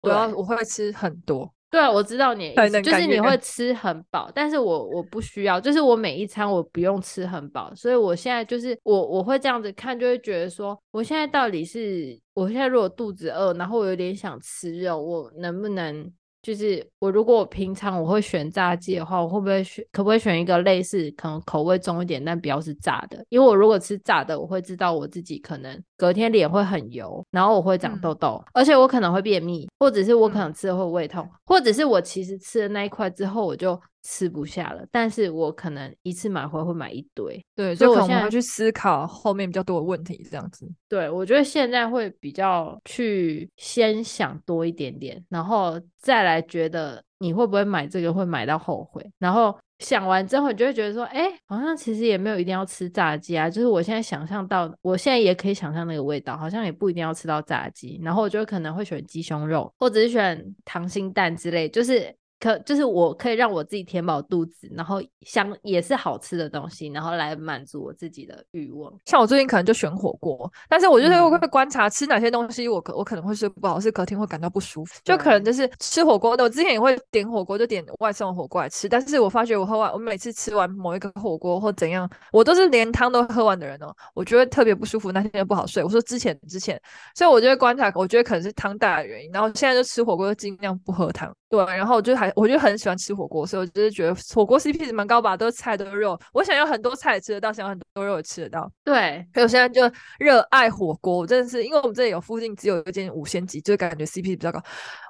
我要我会吃很多。对啊，我知道你，就是你会吃很饱，但是我我不需要，就是我每一餐我不用吃很饱，所以我现在就是我我会这样子看，就会觉得说，我现在到底是，我现在如果肚子饿，然后我有点想吃肉，我能不能？就是我如果我平常我会选炸鸡的话，我会不会选可不可以选一个类似可能口味重一点，但不要是炸的？因为我如果吃炸的，我会知道我自己可能隔天脸会很油，然后我会长痘痘，嗯、而且我可能会便秘，或者是我可能吃了会胃痛，嗯、或者是我其实吃了那一块之后我就。吃不下了，但是我可能一次买回会买一堆，对，所以我现在会去思考后面比较多的问题，这样子。对，我觉得现在会比较去先想多一点点，然后再来觉得你会不会买这个，会买到后悔，然后想完之后，你就会觉得说，哎，好像其实也没有一定要吃炸鸡啊，就是我现在想象到，我现在也可以想象那个味道，好像也不一定要吃到炸鸡，然后我就可能会选鸡胸肉，或者是选溏心蛋之类，就是。可就是我可以让我自己填饱肚子，然后想也是好吃的东西，然后来满足我自己的欲望。像我最近可能就选火锅，但是我就是会观察吃哪些东西我可我可能会睡不好，是隔天会感到不舒服，就可能就是吃火锅的。我之前也会点火锅，就点外送火锅来吃，但是我发觉我喝完，我每次吃完某一个火锅或怎样，我都是连汤都喝完的人哦，我觉得特别不舒服，那天就不好睡。我说之前之前，所以我就会观察，我觉得可能是汤大的原因，然后现在就吃火锅就尽量不喝汤。对，然后我就还，我就很喜欢吃火锅，所以我就是觉得火锅 CP 值蛮高吧，都是菜都是肉，我想要很多菜也吃得到，想要很多肉也吃得到。对，所以我现在就热爱火锅，我真的是因为我们这里有附近只有一间五星级，就感觉 CP 值比较高。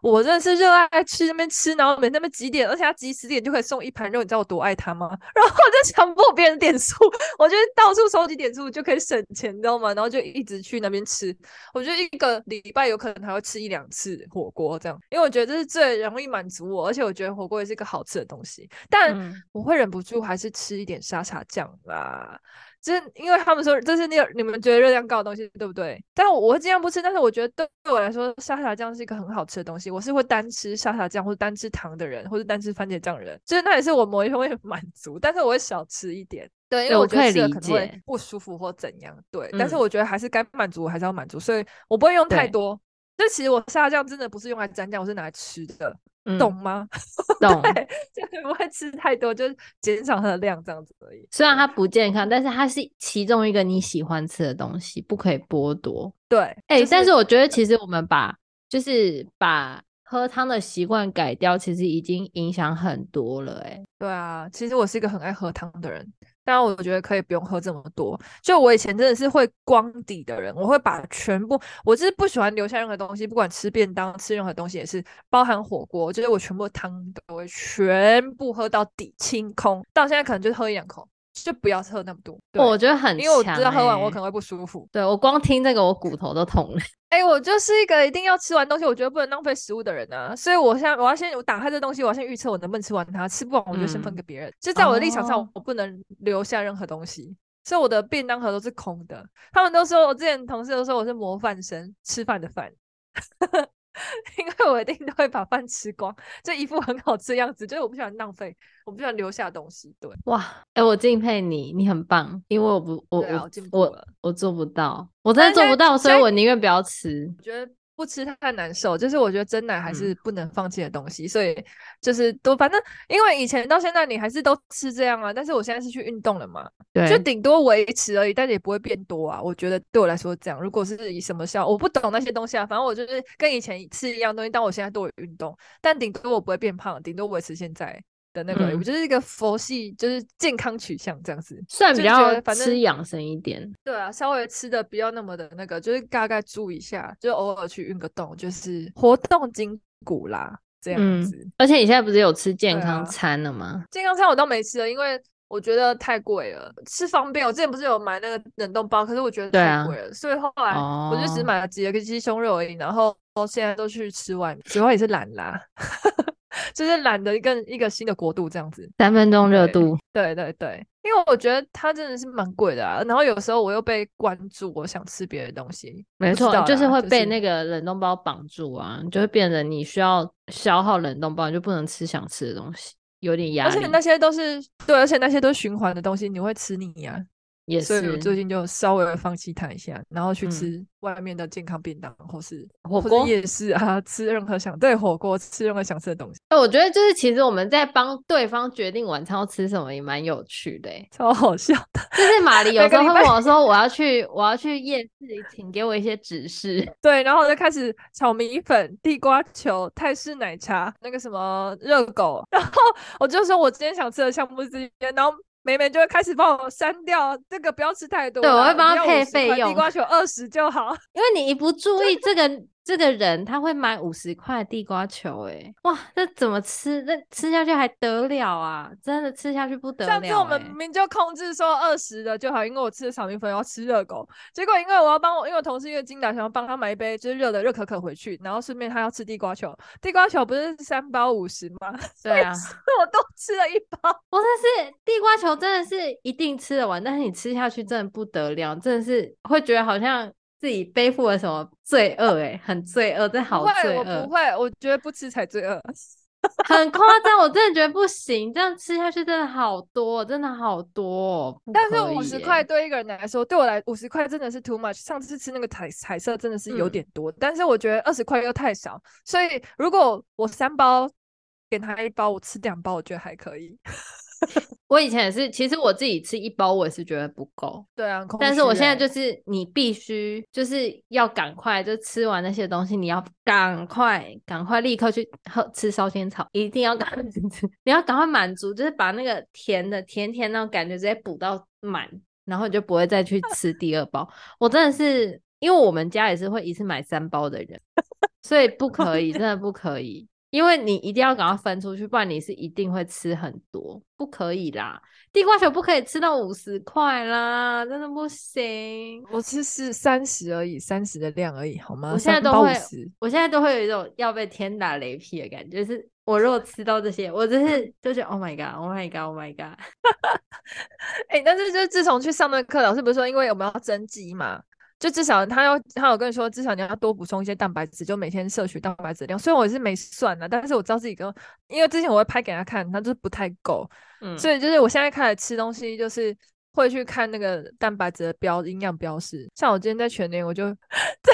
我真的是热爱去那边吃，然后每那边几点，而且他几十点就可以送一盘肉，你知道我多爱他吗？(laughs) 然后我就强迫别人点数，我觉得到处收集点数就可以省钱，你知道吗？然后就一直去那边吃，我觉得一个礼拜有可能还会吃一两次火锅这样，因为我觉得这是最容易满足我，而且我觉得火锅也是一个好吃的东西，但我会忍不住还是吃一点沙茶酱啦。就是因为他们说这是那个你们觉得热量高的东西，对不对？但我我会尽量不吃，但是我觉得对对我来说，沙茶酱是一个很好吃的东西。我是会单吃沙茶酱或者单吃糖的人，或者单吃番茄酱的人，就是那也是我某一方面满足，但是我会少吃一点。对，因为我觉得吃了可能会不舒服或怎样。对，但是我觉得还是该满足我还是要满足，所以我不会用太多。就其实我沙拉酱真的不是用来蘸酱，我是拿来吃的。懂吗？(laughs) 懂，对，就不会吃太多，就是减少它的量这样子而已。虽然它不健康，但是它是其中一个你喜欢吃的东西，不可以剥夺。对，哎、欸，但是我觉得其实我们把就是把喝汤的习惯改掉，其实已经影响很多了。哎，对啊，其实我是一个很爱喝汤的人。当然，我觉得可以不用喝这么多。就我以前真的是会光底的人，我会把全部，我就是不喜欢留下任何东西，不管吃便当、吃任何东西也是，包含火锅，就是我全部汤都会全部喝到底清空。到现在可能就是喝一两口。就不要喝那么多，我觉得很，欸，因为我知道喝完我可能会不舒服。对，我光听这个，我骨头都痛了。哎、欸，我就是一个一定要吃完东西，我觉得不能浪费食物的人啊。所以我现在我要先我打开这东西，我要先预测我能不能吃完它，吃不完我就先分给别人。嗯、就在我的立场上，我不能留下任何东西，哦、所以我的便当盒都是空的。他们都说我之前同事都说我是模范生，吃饭的饭。(laughs) 因为我一定都会把饭吃光，就一副很好吃的样子。就是我不喜欢浪费，我不喜欢留下东西。对，哇，哎、欸，我敬佩你，你很棒。因为我不，我我我我，我做不到，我真的做不到，所以我宁愿不要吃。我觉得。不吃太难受，就是我觉得真奶还是不能放弃的东西，嗯、所以就是都反正，因为以前到现在你还是都吃这样啊，但是我现在是去运动了嘛，对，就顶多维持而已，但是也不会变多啊。我觉得对我来说这样，如果是以什么效，我不懂那些东西啊，反正我就是跟以前吃一样东西，但我现在都有运动，但顶多我不会变胖，顶多维持现在。的那个，我就是一个佛系，就是健康取向这样子，算比较吃养生一点。对啊，稍微吃的不要那么的那个，就是大概注意一下，就偶尔去运个动，就是活动筋骨啦，这样子。嗯，而且你现在不是有吃健康餐了吗？健康餐我倒没吃了，因为我觉得太贵了，吃方便。我之前不是有买那个冷冻包，可是我觉得太贵了，啊，所以后来我就只买了几个鸡胸肉而已，然后现在都去吃外面，主要也是懒啦。就是懒得一个一个新的国度这样子，三分钟热度，对对对，因为我觉得它真的是蛮贵的啊。然后有时候我又被关注，我想吃别的东西，没错，就是会被那个冷冻包绑住啊，就会变得你需要消耗冷冻包，你就不能吃想吃的东西，有点压力。而且那些都是对，而且那些都是循环的东西，你会吃腻呀、啊。也是，所以我最近就稍微放弃它一下，然后去吃外面的健康便当，或是火锅、夜市啊，(laughs) 吃任何想对火锅吃任何想吃的东西。哎，我觉得就是其实我们在帮对方决定晚餐要吃什么，也蛮有趣的，超好笑的。就 (laughs) 是玛丽有时候会问我说：(laughs) “我要去，我要去夜市，请给我一些指示。”对，然后我就开始炒米粉、地瓜球、泰式奶茶、那个什么热狗，然后我就说我今天想吃的项目是这些，然后。妹妹就会开始帮我删掉这个，不要吃太多。对，我会帮她配费用，地瓜球二十就好。(laughs) 因为你一不注意这个。这个人他会买五十块地瓜球，哎，哇，这怎么吃？那吃下去还得了啊？真的吃下去不得了。上次我们明明就控制说二十的就好，因为我吃的炒米粉要吃热狗，结果因为我要帮我，因为我同事因为精打想要帮他买一杯就是热的热可可回去，然后顺便他要吃地瓜球，地瓜球不是三包五十吗？(laughs) 对啊，我都吃了一包。我真是地瓜球真的是一定吃得完，但是你吃下去真的不得了，真的是会觉得好像。自己背负了什么罪恶？哎，很罪恶，这好罪恶。我不会，我觉得不吃才罪恶。很夸张，我真的觉得不 (laughs) 行，这样吃下去真的好多，真的好多。但是五十块对一个人来说，对我来五十块真的是 too much。上次吃那个彩彩色真的是有点多，嗯、但是我觉得二十块又太少，所以如果我三包给他一包，我吃两包，我觉得还可以。(laughs) 我以前也是，其实我自己吃一包，我也是觉得不够。对啊，但是我现在就是，你必须就是要赶快就吃完那些东西，你要赶快赶快立刻去喝吃烧仙草，一定要赶快 (laughs) 吃，你要赶快满足，就是把那个甜的甜甜那种感觉直接补到满，然后你就不会再去吃第二包。我真的是，因为我们家也是会一次买三包的人，(laughs) 所以不可以，真的不可以。因为你一定要赶快分出去，不然你是一定会吃很多，不可以啦。地瓜球不可以吃到五十块啦，真的不行。我吃是三十而已，三十的量而已，好吗？我现在都会，我现在都会有一种要被天打雷劈的感觉，就是我如果吃到这些，我真是就是 Oh my God，Oh my God，Oh my God。(laughs) 哎、欸，但是就是自从去上那个课，老师不是说因为我们要增肌嘛？就至少他要，他有跟你说，至少你要多补充一些蛋白质，就每天摄取蛋白质量。虽然我也是没算的，但是我知道自己跟，因为之前我会拍给他看，他就是不太够，嗯，所以就是我现在开始吃东西，就是会去看那个蛋白质的标营养标识。像我今天在全年，我就 (laughs) 在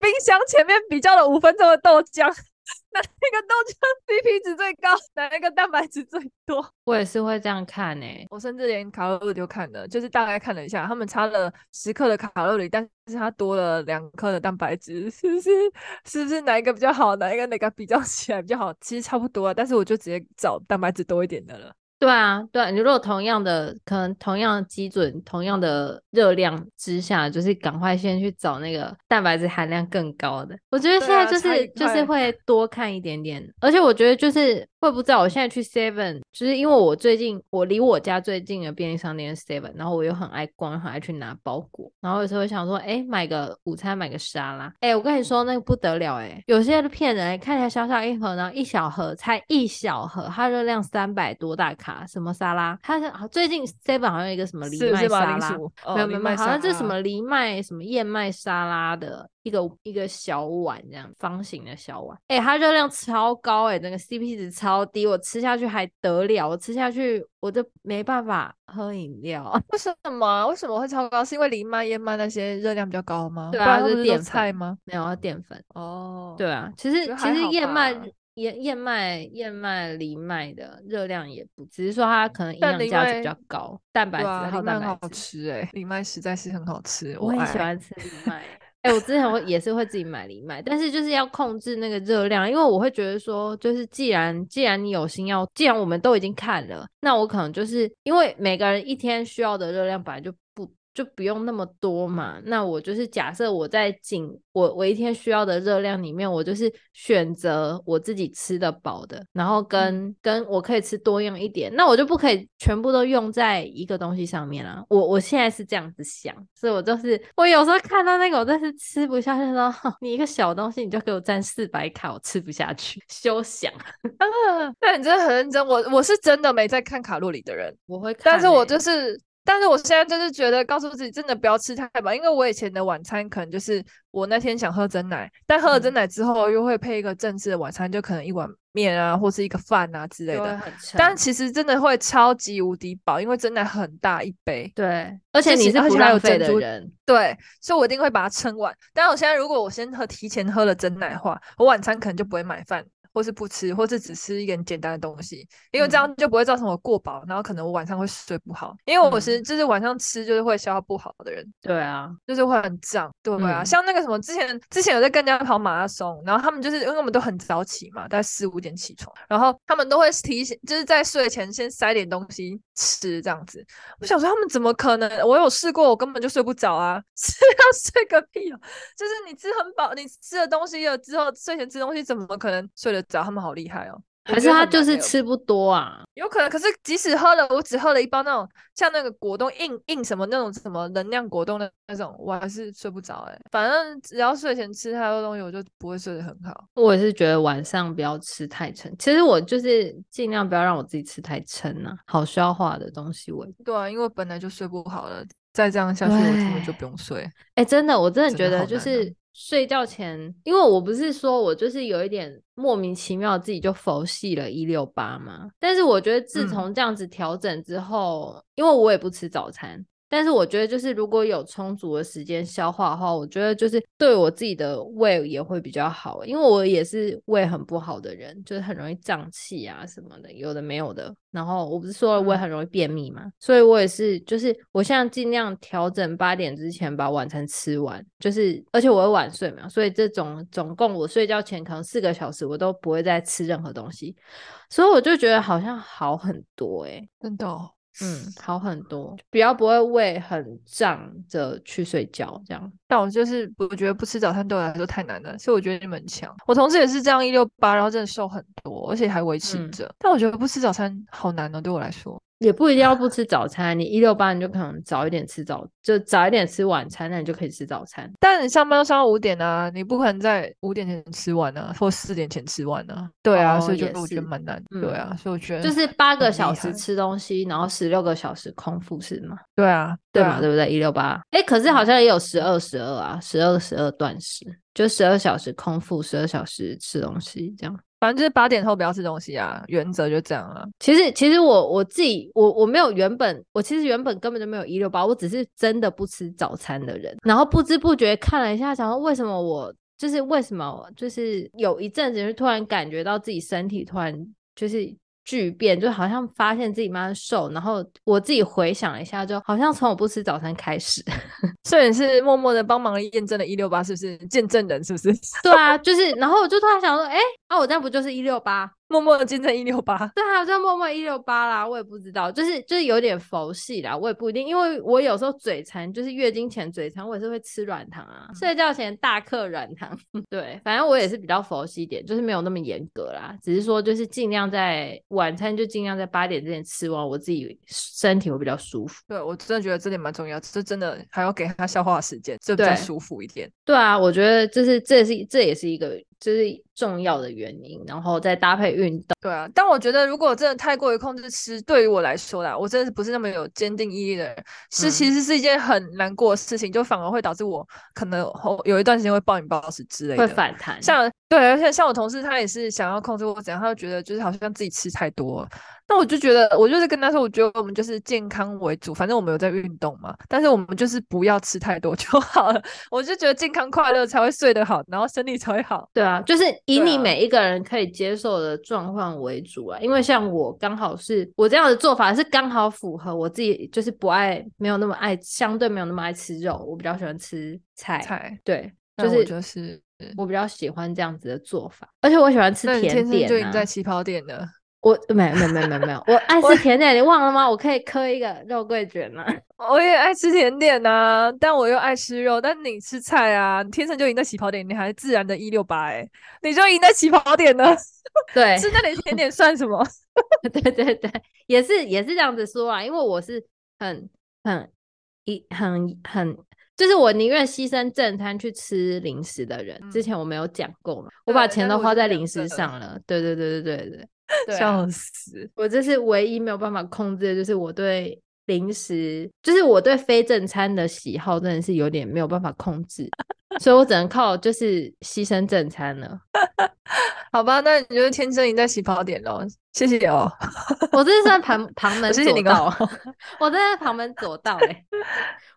冰箱前面比较了五分钟的豆浆。(laughs) 哪一个豆浆 (laughs) CP 值最高？(laughs) 哪一个蛋白质最多？我也是会这样看诶、欸，我甚至连卡路里都看了，就是大概看了一下，他们差了十克的卡路里，但是它多了两克的蛋白质，是不是？是不是哪一个比较好？哪一个哪个比较起来比较好？其实差不多啊，但是我就直接找蛋白质多一点的了。对啊，对，你如果同样的，可能同样的基准，同样的热量之下，就是赶快先去找那个蛋白质含量更高的。我觉得现在就是、啊、就是会多看一点点，而且我觉得就是。会不知道，我现在去 Seven，就是因为我最近我离我家最近的便利商店是 Seven，然后我又很爱逛，很爱去拿包裹，然后有时候想说，哎，买个午餐，买个沙拉，哎，我跟你说那个不得了，哎，有些都骗人，看起来小小一盒，然后一小盒才一小盒，它热量三百多大卡，什么沙拉？它是最近 Seven 好像有一个什么藜麦沙拉，没有没有好像这是什么藜麦什么燕麦沙拉的。一个一个小碗这样方形的小碗，哎、欸，它热量超高哎、欸，那个 CP 值超低，我吃下去还得了？我吃下去我就没办法喝饮料。(laughs) 为什么？为什么会超高？是因为藜麦、燕麦那些热量比较高吗？对啊，是淀菜吗？没有，啊淀粉。哦，对啊，其实其实燕麦、燕燕麦、燕麦、藜麦的热量也不，只是说它可能营养价值比较高，蛋白质和蛋白质。很好吃哎、欸，藜麦实在是很好吃，我很喜欢吃藜麦。哎、我之前我也是会自己买藜麦，但是就是要控制那个热量，因为我会觉得说，就是既然既然你有心要，既然我们都已经看了，那我可能就是因为每个人一天需要的热量本来就。就不用那么多嘛，那我就是假设我在仅我我一天需要的热量里面，我就是选择我自己吃得饱的，然后跟、嗯、跟我可以吃多用一点，那我就不可以全部都用在一个东西上面啊。我我现在是这样子想，所以我就是我有时候看到那个我真是吃不下去说，你一个小东西你就给我占四百卡，我吃不下去，休想。啊，(laughs) 那你真的很认真，我我是真的没在看卡路里的人，我会看、欸，但是我就是。但是我现在就是觉得，告诉自己真的不要吃太饱，因为我以前的晚餐可能就是我那天想喝真奶，但喝了真奶之后又会配一个正式的晚餐，就可能一碗面啊，或是一个饭啊之类的。但其实真的会超级无敌饱，因为真奶很大一杯。对，而且你是不浪费的人。对，所以我一定会把它撑完。但我现在如果我先喝提前喝了真奶的话，我晚餐可能就不会买饭。或是不吃，或是只吃一点简单的东西，因为这样就不会造成我过饱，嗯、然后可能我晚上会睡不好。因为我是就是晚上吃就是会消化不好的人。对啊，就是会很胀。对啊，嗯、像那个什么之前之前有在跟人家跑马拉松，然后他们就是因为我们都很早起嘛，大概四五点起床，然后他们都会提醒就是在睡前先塞点东西吃这样子。我想说他们怎么可能？我有试过，我根本就睡不着啊！(laughs) 是要睡个屁哦！就是你吃很饱，你吃了东西了之后，睡前吃东西怎么可能睡得？找他们好厉害哦，还是他就是吃不多啊？有可能，可是即使喝了，我只喝了一包那种像那个果冻硬硬什么那种什么能量果冻的那种，我还是睡不着哎、欸。反正只要睡前吃太多东西，我就不会睡得很好。我也是觉得晚上不要吃太撑，其实我就是尽量不要让我自己吃太撑呐、啊，好消化的东西我。对啊，因为本来就睡不好了，再这样下去我根本就不用睡。哎、欸，真的，我真的觉得就是。睡觉前，因为我不是说我就是有一点莫名其妙自己就佛系了一六八嘛，但是我觉得自从这样子调整之后，嗯、因为我也不吃早餐。但是我觉得，就是如果有充足的时间消化的话，我觉得就是对我自己的胃也会比较好，因为我也是胃很不好的人，就是很容易胀气啊什么的，有的没有的。然后我不是说了胃很容易便秘嘛，嗯、所以我也是，就是我现在尽量调整八点之前把晚餐吃完，就是而且我会晚睡嘛，所以这种总共我睡觉前可能四个小时我都不会再吃任何东西，所以我就觉得好像好很多诶、欸，真的、哦。嗯，好很多，比较不会胃很胀着去睡觉这样。但我就是我觉得不吃早餐对我来说太难了，所以我觉得你们很强。我同事也是这样一六八，然后真的瘦很多，而且还维持着。嗯、但我觉得不吃早餐好难哦，对我来说。也不一定要不吃早餐，你一六八你就可能早一点吃早，就早一点吃晚餐，那你就可以吃早餐。但你上班要上到五点啊，你不可能在五点前吃完啊，或四点前吃完啊。对啊，哦、所以就我觉得蛮难。嗯、对啊，所以我觉得就是八个小时吃东西，然后十六个小时空腹是吗？对啊，对嘛，对不对？一六八，哎，可是好像也有十二十二啊，十二十二断食，就十二小时空腹，十二小时吃东西这样。反正就是八点后不要吃东西啊，原则就这样啊。其实，其实我我自己，我我没有原本，我其实原本根本就没有一六八，我只是真的不吃早餐的人。然后不知不觉看了一下，想说为什么我就是为什么就是有一阵子就突然感觉到自己身体突然就是。巨变，就好像发现自己蛮瘦，然后我自己回想了一下，就好像从我不吃早餐开始，虽然是默默的帮忙验证了一六八是不是见证人，是不是？对啊，就是，然后我就突然想说，哎，那我这样不就是一六八？默默的见证一六八，对啊，就默默一六八啦，我也不知道，就是就是有点佛系啦，我也不一定，因为我有时候嘴馋，就是月经前嘴馋，我也是会吃软糖啊，嗯、睡觉前大嗑软糖，(laughs) 对，反正我也是比较佛系一点，就是没有那么严格啦，只是说就是尽量在晚餐就尽量在八点之前吃完，我自己身体会比较舒服。对，我真的觉得这点蛮重要，这真的还要给他消化时间，这比较舒服一点。对啊，我觉得这是这是这也是一个。就是重要的原因，然后再搭配运动。对啊，但我觉得如果真的太过于控制吃，对于我来说啦，我真的是不是那么有坚定毅力的人，是、嗯、其实是一件很难过的事情，就反而会导致我可能有一段时间会暴饮暴食之类的，会反弹。像对，而且像我同事，他也是想要控制我怎样，他就觉得就是好像自己吃太多。那我就觉得，我就是跟他说，我觉得我们就是健康为主，反正我们有在运动嘛，但是我们就是不要吃太多就好了。(laughs) 我就觉得健康快乐才会睡得好，然后身体才会好。对啊，就是以你每一个人可以接受的状况为主啊。啊因为像我刚好是我这样的做法是刚好符合我自己，就是不爱没有那么爱，相对没有那么爱吃肉，我比较喜欢吃菜。菜对，就是就是我比较喜欢这样子的做法，而且我喜欢吃甜点、啊。天生就赢在起跑点的。(laughs) 我没没没没没有，我爱吃甜点，你忘了吗？我可以磕一个肉桂卷吗？(laughs) 我也爱吃甜点呐、啊，但我又爱吃肉。但你吃菜啊，你天生就赢在起跑点，你还自然的一六八哎，你就赢在起跑点呢。(laughs) 对，吃那点甜点算什么？对对对，也是也是这样子说啊，因为我是很很一很很，就是我宁愿牺牲正餐去吃零食的人。嗯、之前我没有讲过嘛，我把钱都花在零食上了。对对对对对对。笑死！我这是唯一没有办法控制的，就是我对零食，就是我对非正餐的喜好，真的是有点没有办法控制，所以我只能靠就是牺牲正餐了。好吧，那你就是天生赢在起跑点喽。谢谢哦，我这是在旁 (laughs) 旁门左道，(laughs) 我这是旁门左道哎、欸。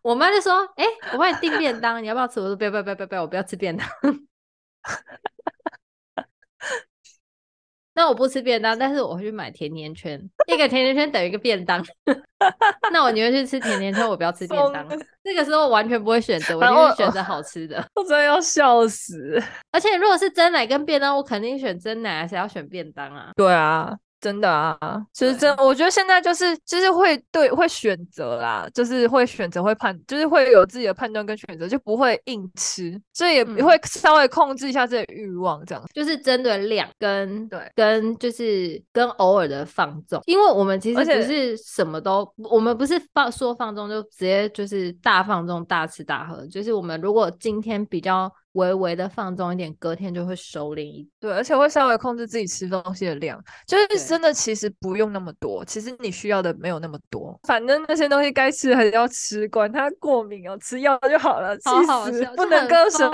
我妈就说：“哎、欸，我帮你订便当，你要不要吃？”我说：“不要不要不要不要，我不要吃便当。” (laughs) 那我不吃便当，但是我会去买甜甜圈，一个甜甜圈等于一个便当。(laughs) 那我宁愿去吃甜甜圈，我不要吃便当。那个时候完全不会选择，我宁愿选择好吃的。(laughs) 我真的要笑死！而且如果是真奶跟便当，我肯定选真奶，还是要选便当啊？对啊。真的啊，其实真，我觉得现在就是就是会对会选择啦，就是会选择会判，就是会有自己的判断跟选择，就不会硬吃，所以也会稍微控制一下自己的欲望，这样、嗯、就是针对量跟对跟就是跟偶尔的放纵，因为我们其实不是什么都，我们不是放说放纵就直接就是大放纵大吃大喝，就是我们如果今天比较。微微的放纵一点，隔天就会收敛一点。对，而且会稍微控制自己吃东西的量，就是真的其实不用那么多，其实你需要的没有那么多，反正那些东西该吃还是要吃，管它过敏哦，吃药就好了。好好笑，不能割舍。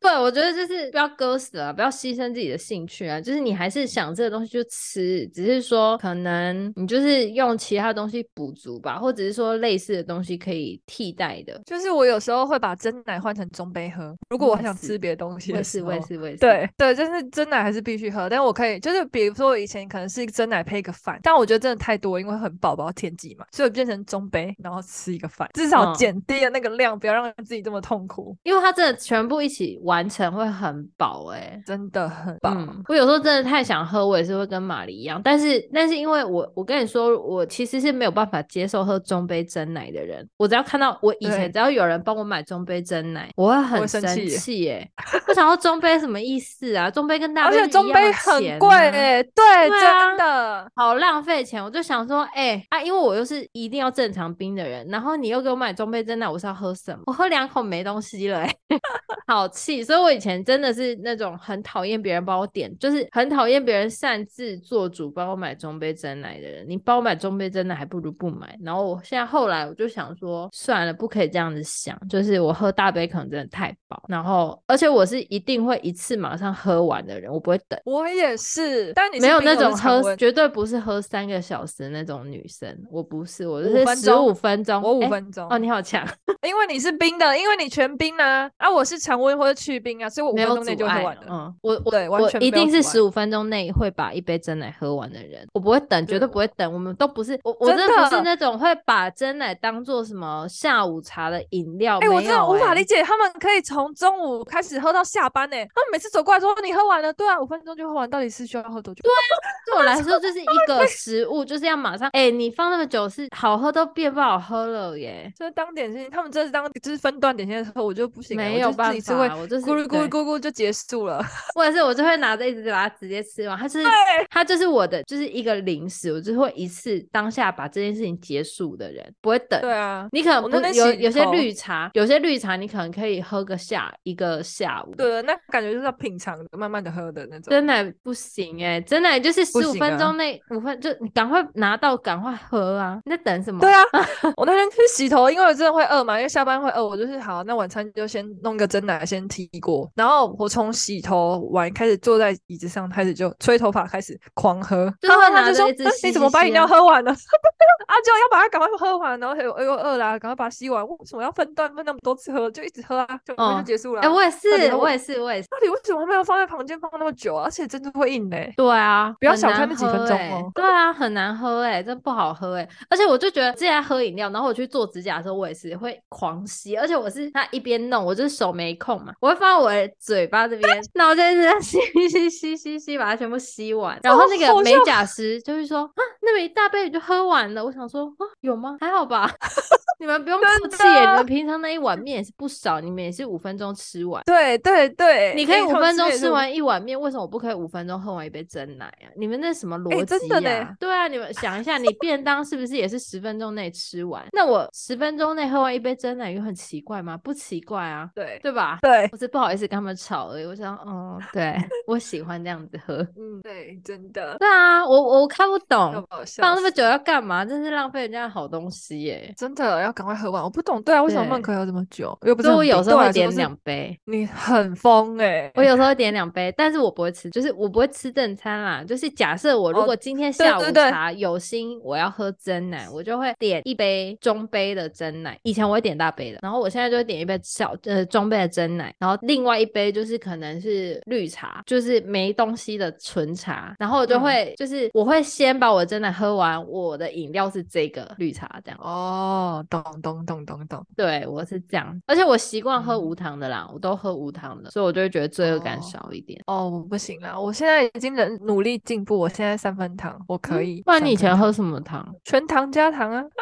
对，我觉得就是不要割舍啊，不要牺牲自己的兴趣啊，就是你还是想这个东西就吃，只是说可能你就是用其他东西补足吧，或者是说类似的东西可以替代的。就是我有时候会把真奶换成中杯喝，如果我想吃别的东西的时候，我也是，我也是，对对，就是真奶还是必须喝，但我可以就是比如说我以前可能是真奶配一个饭，但我觉得真的太多，因为很饱饱天际嘛，所以变成中杯，然后吃一个饭，至少减低了那个量，嗯、不要让自己这么痛苦。因为它真的全部一起完成会很饱，哎，真的很饱。嗯、我有时候真的太想喝，我也是会跟玛丽一样，但是但是因为我我跟你说，我其实是没有办法接受喝中杯真奶的人。我只要看到我以前只要有人帮我买中杯真奶，我会很生气，(laughs) 哎，我想说中杯什么意思啊？中杯跟大杯而且中杯很贵，哎，对，真的好浪费钱。我就想说，哎、欸、啊，因为我又是一定要正常冰的人，然后你又给我买中杯真奶，我是要喝什么？我喝两口没东西了、欸，哎，好气！所以我以前真的是那种很讨厌别人帮我点，就是很讨厌别人擅自做主帮我买中杯真奶的人。你帮我买中杯真奶，还不如不买。然后我现在后来我就想说，算了，不可以这样子想，就是我喝大杯可能真的太饱。然后，而且我是一定会一次马上喝完的人，我不会等。我也是，但你没有那种喝，绝对不是喝三个小时那种女生。我不是，我是十五分钟，我五分钟。哦，你好强，(laughs) 因为你是冰的，因为你全冰啊，啊，我是常温或者去冰啊，所以我五分钟内就喝完了。嗯，我我对，完全我一定是十五分钟内会把一杯真奶喝完的人，我不会等，绝对不会等。我们都不是，我我真的不是那种会把真奶当做什么下午茶的饮料。哎，我真的无法理解，他们可以从中午开始喝到下班呢。他们每次走过来说你喝完了，对啊，五分钟就喝完，到底是需要喝多久？对啊，对我来 (laughs) 说就是一个食物，就是要马上。哎，你放那么久是好喝都变不好喝了耶。就是当点心，他们这是当就是分段点心的时候，我就不行，没有办法，我就是咕噜咕噜咕噜就结束了。(laughs) 或者是我就会拿着一直把它直接吃完，它是它就是我的就是一个零食，我就会一次当下把这件事情结束的人，不会等。对啊，你可能不有有些绿茶，有些绿茶你可能可以喝个下一个下午。对，那感觉就是要品尝，慢慢的喝的那种。真奶不行哎，真奶就是十五分钟内五分就你赶快拿到赶快喝啊！你在等什么？对啊，(laughs) 我那天去洗头，因为我真的会饿嘛，因为下班会饿，我就是好，那晚餐就先弄个真奶先提过，然后我从洗头完开始坐在椅子上开始就吹头发，开始狂喝。然后他就说：“你怎么把饮料喝完了？” (laughs) 啊，就要把它赶快喝完，然后又又饿啦，赶快把它吸完。为什么要分段分那么多次喝？就一直喝啊，就就结束了。哎，我也是，我也是，我也是。到底为什么没有放在房间放那么久啊？而且真的会硬嘞。对啊，不要小看那几分钟哦。对啊，很难喝哎，真不好喝哎。而且我就觉得，之前喝饮料，然后我去做指甲的时候，我也是会狂吸，而且我是他一边弄，我就是手没空嘛，我会放在我的嘴巴这边，然后就一直在吸吸吸吸吸，把它全部吸完。然后那个美甲师就会说啊，那么一大杯你就喝完了。我想说啊，有吗？还好吧。(laughs) 你们不用客气耶，你们平常那一碗面也是不少，你们也是五分钟吃完。对对对，你可以五分钟吃完一碗面，为什么我不可以五分钟喝完一杯真奶啊？你们那什么逻辑啊？真的呢？对啊，你们想一下，你 (laughs) 便当是不是也是十分钟内吃完？那我十分钟内喝完一杯真奶，有很奇怪吗？不奇怪啊，对对吧？对，我是不好意思跟他们吵而已。我想，哦，对我喜欢这样子喝。嗯，对，真的。对啊，我我看不懂，放那么久要干嘛？真是浪费人家的好东西耶！真的。要赶快喝完，我不懂，对啊，为什么孟可以喝这么久？又不是我有时候会点两杯，你很疯哎、欸！我有时候点两杯，但是我不会吃，就是我不会吃正餐啦。就是假设我如果今天下午茶有心我要喝真奶，我就会点一杯中杯的真奶。以前我会点大杯的，然后我现在就会点一杯小呃中杯的真奶，然后另外一杯就是可能是绿茶，就是没东西的纯茶。然后我就会、嗯、就是我会先把我的珍奶喝完，我的饮料是这个绿茶这样。哦。咚咚咚咚咚，对，我是这样，而且我习惯喝无糖的啦，嗯、我都喝无糖的，所以我就会觉得罪恶感少一点。哦，我不行啦，我现在已经能努力进步，我现在三分糖，我可以。嗯、不然你以前喝什么糖？全糖加糖啊！(laughs)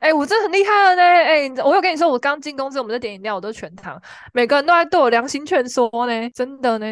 哎、欸，我真的很厉害了呢！哎、欸，我有跟你说，我刚进公司，我们在点饮料，我都全糖，每个人都在对我良心劝说呢，真的呢。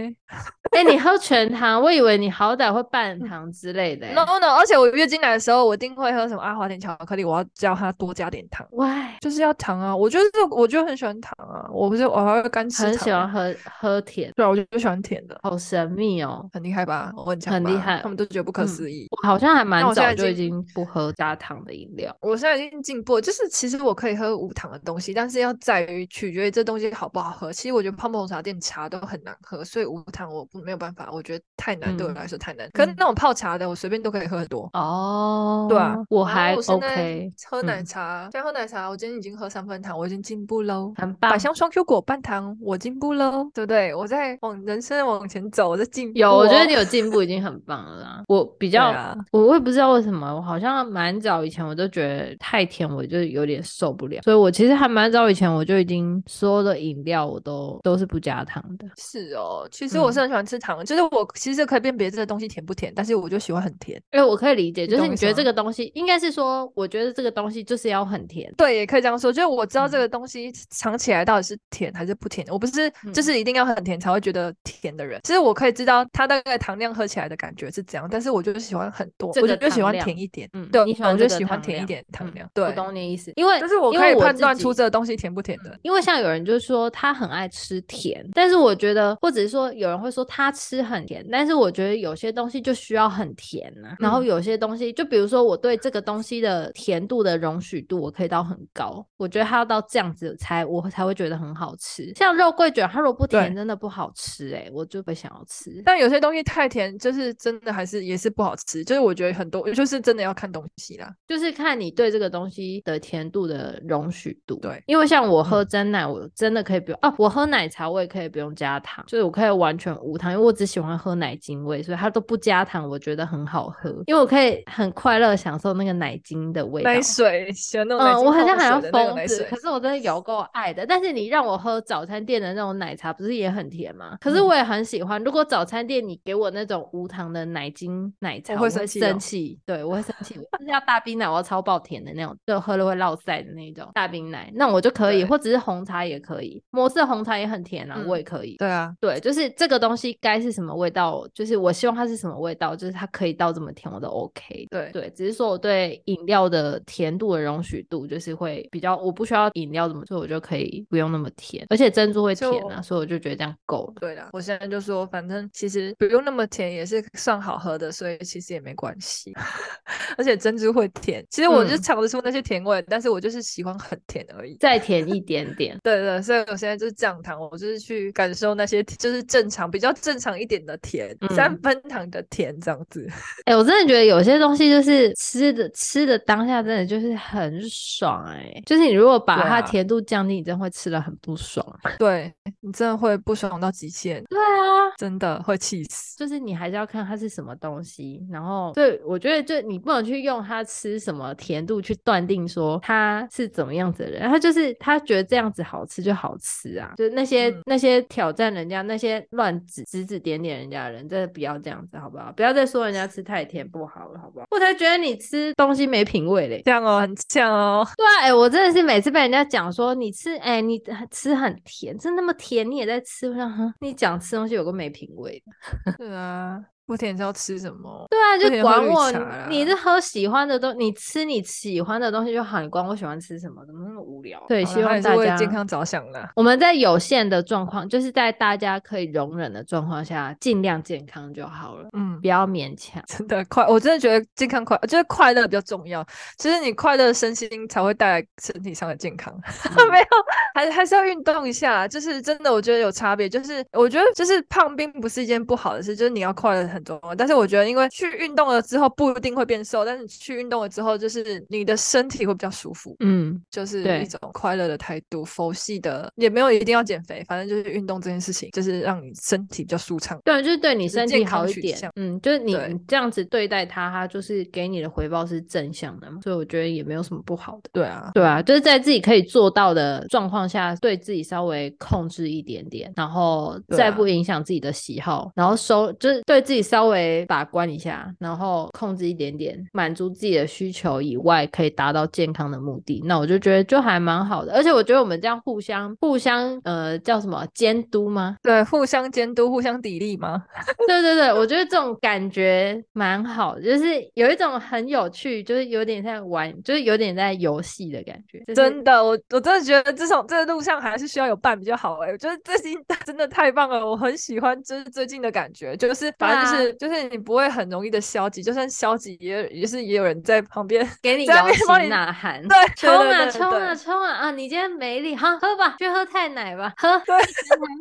哎、欸，你喝 (laughs) 全糖，我以为你好歹会半糖之类的。No No，而且我月经来的时候，我一定会喝什么阿华田巧克力，我要叫他多加点糖。喂，就是要糖啊！我就是这我就很喜欢糖啊，我不是我还会干吃糖，很喜欢喝喝甜，对啊，我就喜欢甜的，好神秘哦，很厉害吧？我很强，很厉害，他们都觉得不可思议。嗯、我好像还蛮早就已经不喝加糖的饮料，我现在已经进步，就是其实我可以喝无糖的东西，但是要在于取决于这东西好不好喝。其实我觉得泡沫红茶店茶都很难喝，所以无糖我不没有办法，我觉得太难，嗯、对我来说太难。可是那种泡茶的，我随便都可以喝很多哦。对啊，我还 OK，喝奶茶，现在、嗯、喝奶茶，我今天已经喝三分糖，我已经进步喽。很棒，百香双 Q 果半糖，我进步喽，对不对？我在往人生往前走，我在进步。有，我觉得你有进步已经 (laughs) 很棒了啦。我比较，啊、我我也不知道为什么，我好像蛮早以前我就觉得太甜，我就有点受不了。所以我其实还蛮早以前我就已经所有的饮料我都都是不加糖的。是哦，其实我是很喜欢吃糖，嗯、就是我其实可以辨别这个东西甜不甜，但是我就喜欢很甜。因为我可以理解，就是你觉得这个东西应该是说，我觉得这个东西就是要很甜。对，也可以这样说，就是我知道这个东西尝起来到底是甜还是不甜。我不是就是一定要很甜才会觉得甜的人。其实我可以知道它大概糖量喝起来的感觉是怎样，但是我就是喜欢很多，我就喜欢甜一点。嗯，对，你喜欢我就喜欢甜一点糖量。对，我懂你意思，因为就是我可以判断出这个东西甜不甜的。因为像有人就是说他很爱吃甜，但是我觉得，或者是说有人会说他吃很甜，但是我觉得有些东西就需要很甜呐。然后有些东西，就比如说我对这个东西的甜度的容许度，我可以到很高。我觉得它要到这样子才我才会觉得很好吃。像肉桂卷，它如果不甜，真的不好吃哎，我就不想要吃。但有些东西太甜，就是真的还是也是不好吃。就是我觉得很多，就是真的要看东西啦，就是看你对这个东西的甜度的容许度。对，因为像我喝真奶，我真的可以不用啊。我喝奶茶，我也可以不用加糖，就是我可以完全无糖，因为我只喜欢喝奶精味，所以它都不加糖，我觉得很好喝。因为我可以很快乐享受那个奶精的味道。奶水，喜欢那种奶精。嗯，我好像还要疯子，可是我真的有够爱的。但是你让我喝早餐店的那种奶茶，不是也很甜吗？可是我也很喜欢。如果早餐店你给我那种无糖的奶精奶茶，我会生气。对，我会生气。(laughs) 就是要大冰奶，我要超爆甜的那种，就喝了会落腮的那种大冰奶，那我就可以，或者是红茶也可以。摩斯红茶也很甜啊，我也可以。对啊，对，就是这个东西该是什么味道，就是我希望它是什么味道，就是它可以到这么甜，我都 OK。对对，只是说我对饮料的甜度的容许度，就是会比较，我不需要饮料怎么做，我就可以不用那么甜，而且珍珠会甜啊，所以我就觉得这样够了。对啦，我现在就说，反正其实不用那么甜也是算好喝的，所以其实也没关系。(laughs) 而且珍珠会甜，其实我就尝得出那些甜味，嗯、但是我就是喜欢很甜而已，再甜一点点。对，对对，所以我现在就是降糖，我就是去感受那些就是正常、比较正常一点的甜，嗯、三分糖的甜这样子。哎、欸，我真的觉得有些东西就是吃的吃的当下真的就是很爽哎、欸，就是你如果把它甜度降低，你真的会吃的很不爽。(laughs) 对，你真的会不爽到极限。对啊，真的会气死。就是你还是要看它是什么东西，然后对，我觉得就你不能去用它吃什么甜度去断定说他是怎么样子的人，他就是他觉得这样子好吃就好吃啊，就那些、嗯、那些挑战人家那些乱指指指点点人家的人，真的不要这样子好不好？不要再说人家吃太甜不好了好不好？我才觉得你吃东西没品味嘞，这样哦，很像哦。对啊，哎、欸，我真的是每次被人家讲说你吃，哎、欸，你吃很甜，真那么甜你也在吃，我想，你讲吃东西有个没品味的。对啊。不甜是要吃什么？对啊，就管我，你是喝喜欢的东，你吃你喜欢的东西就好，你管我喜欢吃什么？怎么那么无聊？对，希望大家为健康着想啦。我们在有限的状况，就是在大家可以容忍的状况下，尽量健康就好了。嗯，不要勉强。真的快，我真的觉得健康快，就是快乐比较重要。其实你快乐身心才会带来身体上的健康。(laughs) 没有，还还是要运动一下。就是真的，我觉得有差别。就是我觉得，就是胖并不是一件不好的事，就是你要快乐。很重要，但是我觉得，因为去运动了之后不一定会变瘦，但是去运动了之后，就是你的身体会比较舒服，嗯，就是一种快乐的态度，佛系的，也没有一定要减肥，反正就是运动这件事情，就是让你身体比较舒畅，对，就是对你身体好一点，嗯，就是你你这样子对待它，它就是给你的回报是正向的嘛，所以我觉得也没有什么不好的，对啊，对啊，就是在自己可以做到的状况下，对自己稍微控制一点点，然后再不影响自己的喜好，然后收就是对自己。稍微把关一下，然后控制一点点，满足自己的需求以外，可以达到健康的目的。那我就觉得就还蛮好的，而且我觉得我们这样互相互相呃叫什么监督吗？对，互相监督，互相砥砺吗？对 (laughs) 对对，我觉得这种感觉蛮好，就是有一种很有趣，就是有点在玩，就是有点在游戏的感觉。就是、真的，我我真的觉得这种这个路上还是需要有伴比较好哎、欸。我觉得最近真的太棒了，我很喜欢就是最近的感觉，就是反正就是、啊、就是你不会很容易的消极，就算消极也也是也有人在旁边给你 (laughs) 摇旗呐喊，对，冲啊冲啊冲啊啊！你今天没力，好喝吧，去喝太奶吧，喝，对，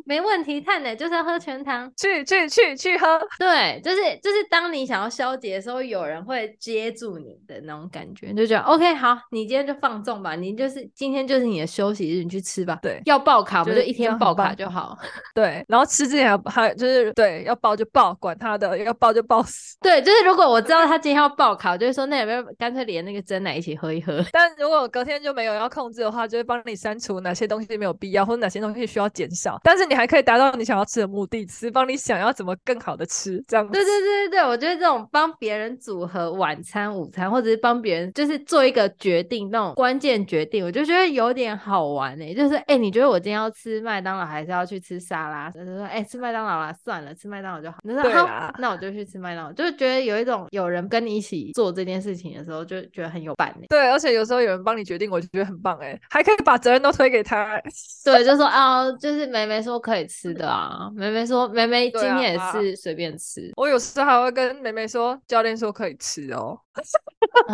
没问题，太奶就是要喝全糖，去去去去喝，对，就是就是当你想要消极的时候，有人会接住你的那种感觉，就觉得 OK，好，你今天就放纵吧，你就是今天就是你的休息日，你去吃吧，对，要爆卡我们就一天爆卡就好，对，然后吃之前还还就是对，要爆就爆，管他的，要爆就爆死，(laughs) 对，就是如果我知道他今天要报考，就是说那有没有干脆连那个真奶一起喝一喝，但如果隔天就没有要控制的话，就会帮你删除哪些东西没有必要，或者哪些东西需要减少，但是你还可以达到你想要吃的目的，吃帮你想要怎么更好的吃，这样子。对对对对对，我觉得这种帮别人组合晚餐、午餐，或者是帮别人就是做一个决定，那种关键决定，我就觉得有点好玩哎、欸。就是哎、欸，你觉得我今天要吃麦当劳，还是要去吃沙拉？就是说哎、欸，吃麦当劳啦，算了，吃麦当劳就好。你说好，那我就去吃麦当劳。就是觉得有一种有人跟你一起做这件事情的时候，就觉得很有伴、欸。对，而且有时候有人帮你决定，我就觉得很棒哎、欸，还可以把责任都推给他、欸。对，就说啊，就是梅梅说可以吃的啊，梅梅说梅梅今天也是随便吃。我有时候还会跟梅梅说，教练说可以吃哦。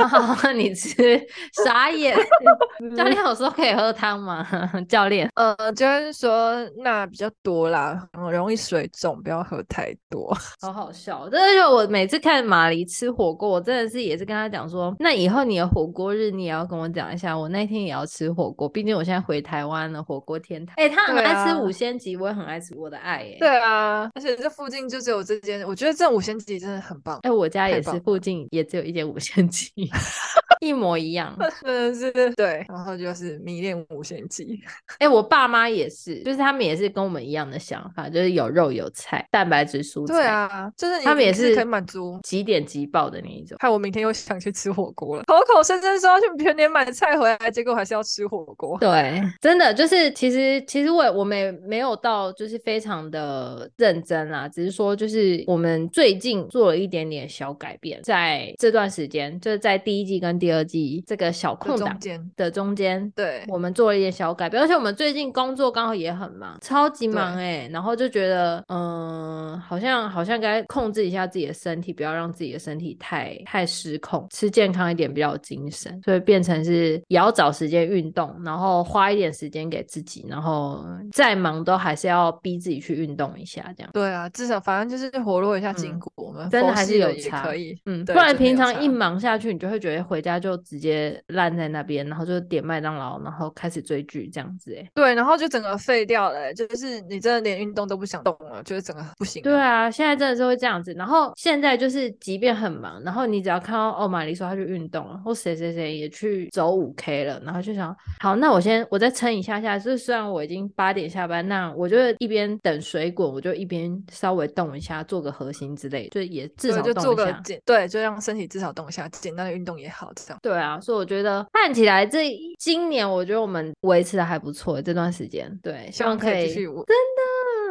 好，(laughs) 你吃傻眼。(laughs) 教练有说可以喝汤吗？(laughs) 教练，呃，教练说那比较多啦，很容易水肿，不要喝太多。好好笑，真的就我每次看马黎吃火锅，我真的是也是跟他讲说，那以后你的火锅日你也要跟我讲一下，我那天也要吃火锅，毕竟我现在回台湾了，火锅天堂。哎、欸，他很爱吃五鲜级，我也很爱吃，我的爱哎。对啊，而且这附近就只有这间，我觉得这五鲜级真的很棒。哎、欸，我家也是附近也只有一间。五仙鸡 (laughs) 一模一样，真的是对，然后就是迷恋五仙鸡。哎、欸，我爸妈也是，就是他们也是跟我们一样的想法，就是有肉有菜，蛋白质蔬菜。对啊，就是他们也是可以满足几点即爆的那一种。害我明天又想去吃火锅了，口口声声说要去全年买菜回来，结果还是要吃火锅。对，真的就是其实其实我我们也没有到就是非常的认真啦，只是说就是我们最近做了一点点小改变，在这段时间。时间就是在第一季跟第二季这个小空档的中间，对，我们做了一点小改变，而且我们最近工作刚好也很忙，超级忙哎、欸，然后就觉得，嗯、呃，好像好像该控制一下自己的身体，不要让自己的身体太太失控，吃健康一点，比较有精神，所以变成是也要找时间运动，然后花一点时间给自己，然后再忙都还是要逼自己去运动一下，这样。对啊，至少反正就是活络一下筋骨，我、嗯、们真的还是有差，可以，嗯，不然平常一。一忙下去，你就会觉得回家就直接烂在那边，然后就点麦当劳，然后开始追剧这样子。哎，对，然后就整个废掉了，就是你真的连运动都不想动了，就是整个不行。对啊，现在真的是会这样子。然后现在就是，即便很忙，然后你只要看到哦，玛丽说她去运动了，或谁谁谁也去走五 K 了，然后就想，好，那我先我再撑一下下。就是虽然我已经八点下班，那我就一边等水果，我就一边稍微动一下，做个核心之类，就也至少动个简，对，就让身体至少。动一下，简单的运动也好，这样。对啊，所以我觉得看起来这今年，我觉得我们维持的还不错。这段时间，对，希望可以继续。真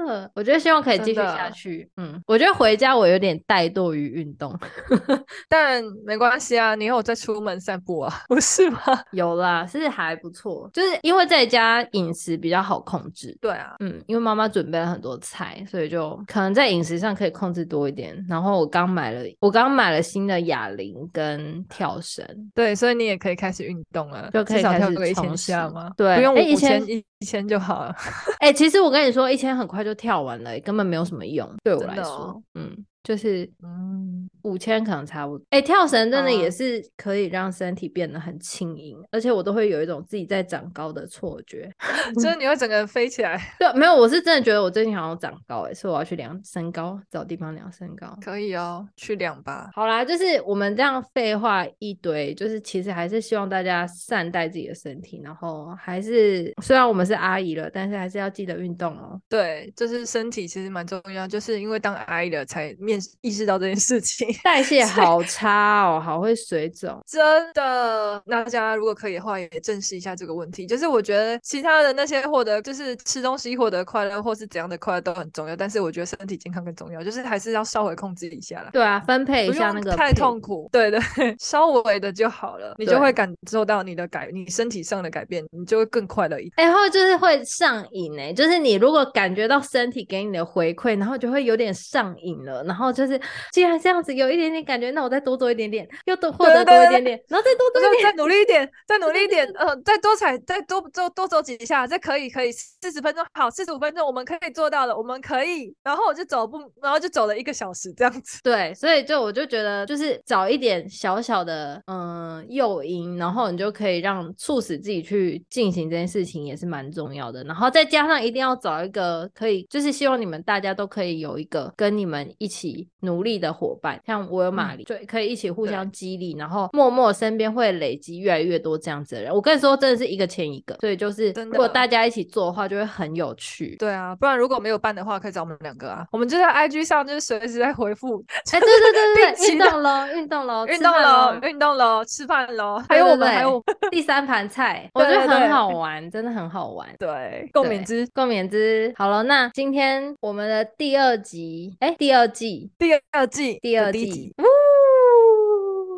的。我觉得希望可以继续下去。嗯，我觉得回家我有点怠惰于运动，(laughs) 但没关系啊，你有再出门散步啊，不是吗？(laughs) 有啦，是还不错，就是因为在家饮食比较好控制。对啊，嗯，因为妈妈准备了很多菜，所以就可能在饮食上可以控制多一点。然后我刚买了，我刚买了新的哑铃跟跳绳，对，所以你也可以开始运动了，就可以开始跳一下吗？对，不用五千一一千就好了。(laughs) 哎、欸，其实我跟你说，一千很快就跳完了，根本没有什么用，对我来说，哦、嗯。就是嗯，五千可能差不多。哎、欸，跳绳真的也是可以让身体变得很轻盈，而且我都会有一种自己在长高的错觉，(laughs) 就是你会整个人飞起来。(laughs) 对，没有，我是真的觉得我最近好像长高，哎，所以我要去量身高，找地方量身高。可以哦，去量吧。好啦，就是我们这样废话一堆，就是其实还是希望大家善待自己的身体，然后还是虽然我们是阿姨了，但是还是要记得运动哦。对，就是身体其实蛮重要，就是因为当阿姨了才面。意识到这件事情，代谢好差哦，好会水肿，真的。那大家如果可以的话，也正视一下这个问题。就是我觉得其他的那些获得，就是吃东西获得快乐，或是怎样的快乐都很重要，但是我觉得身体健康更重要，就是还是要稍微控制一下啦。对啊，分配一下那个太痛苦，对对，(laughs) 稍微的就好了，你就会感受到你的改，你身体上的改变，你就会更快乐一点。然后就是会上瘾哎，就是你如果感觉到身体给你的回馈，然后就会有点上瘾了，然后就是既然这样子有一点点感觉，那我再多做一点点，又多获得多一点点，然后再多多一点，再努力一点，再努力一点，呃，再多踩，再多多多走几下，这可以可以，四十分钟好，四十五分钟我们可以做到的，我们可以，然后我就走不，然后就走了一个小时这样子。(laughs) 对，所以就我就觉得就是找一点小小的嗯诱因，然后你就可以让促使自己去进行这件事情，也是蛮重要的。然后再加上一定要找一个可以，就是希望你们大家都可以有一个跟你们一起努力的伙伴，像我有玛丽，对、嗯，可以一起互相激励，然后默默身边会累积越来越多这样子的人。我跟你说，真的是一个牵一个，所以就是如果大家一起做的话，就会很有趣。对啊，不然如果没有办的话，可以找我们两个啊。我们就在 IG 上，就是随时在回复。哎、欸，对对对对，运动喽，运动喽，(laughs) 运动喽，运动喽，吃饭喽，还有我们，还有 (laughs) 第三盘菜，(laughs) 我觉得很好玩，真的很好玩。对，共勉之，共勉之。好了，那今天我们的第二集，哎、欸，第二季，第二季，第二季。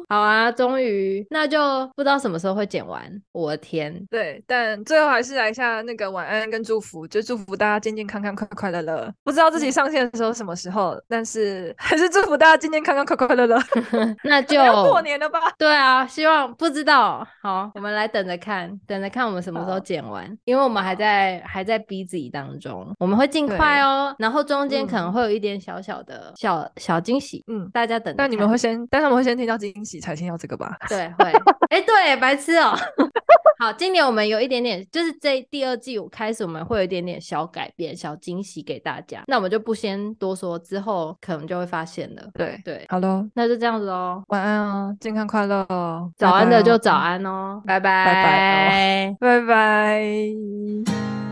好啊，终于，那就不知道什么时候会剪完。我的天，对，但最后还是来一下那个晚安跟祝福，就祝福大家健健康康、快快乐乐。不知道自己上线的时候什么时候，嗯、但是 (laughs) 还是祝福大家健健康康、快快乐乐。(laughs) 那 (laughs) 就要过年了吧？对啊，希望不知道。好，我们来等着看，等着看我们什么时候剪完，因为我们还在还在逼自己当中，我们会尽快哦。然后中间可能会有一点小小的小小惊喜，嗯，大家等。但你们会先，但他们会先听到惊喜。才先要这个吧？对，会。哎、欸，对，白痴哦、喔。(laughs) 好，今年我们有一点点，就是这第二季我开始，我们会有一点点小改变、小惊喜给大家。那我们就不先多说，之后可能就会发现了。对对，好喽，那就这样子哦。晚安哦，健康快乐哦。早安的就早安哦，拜拜拜拜拜拜。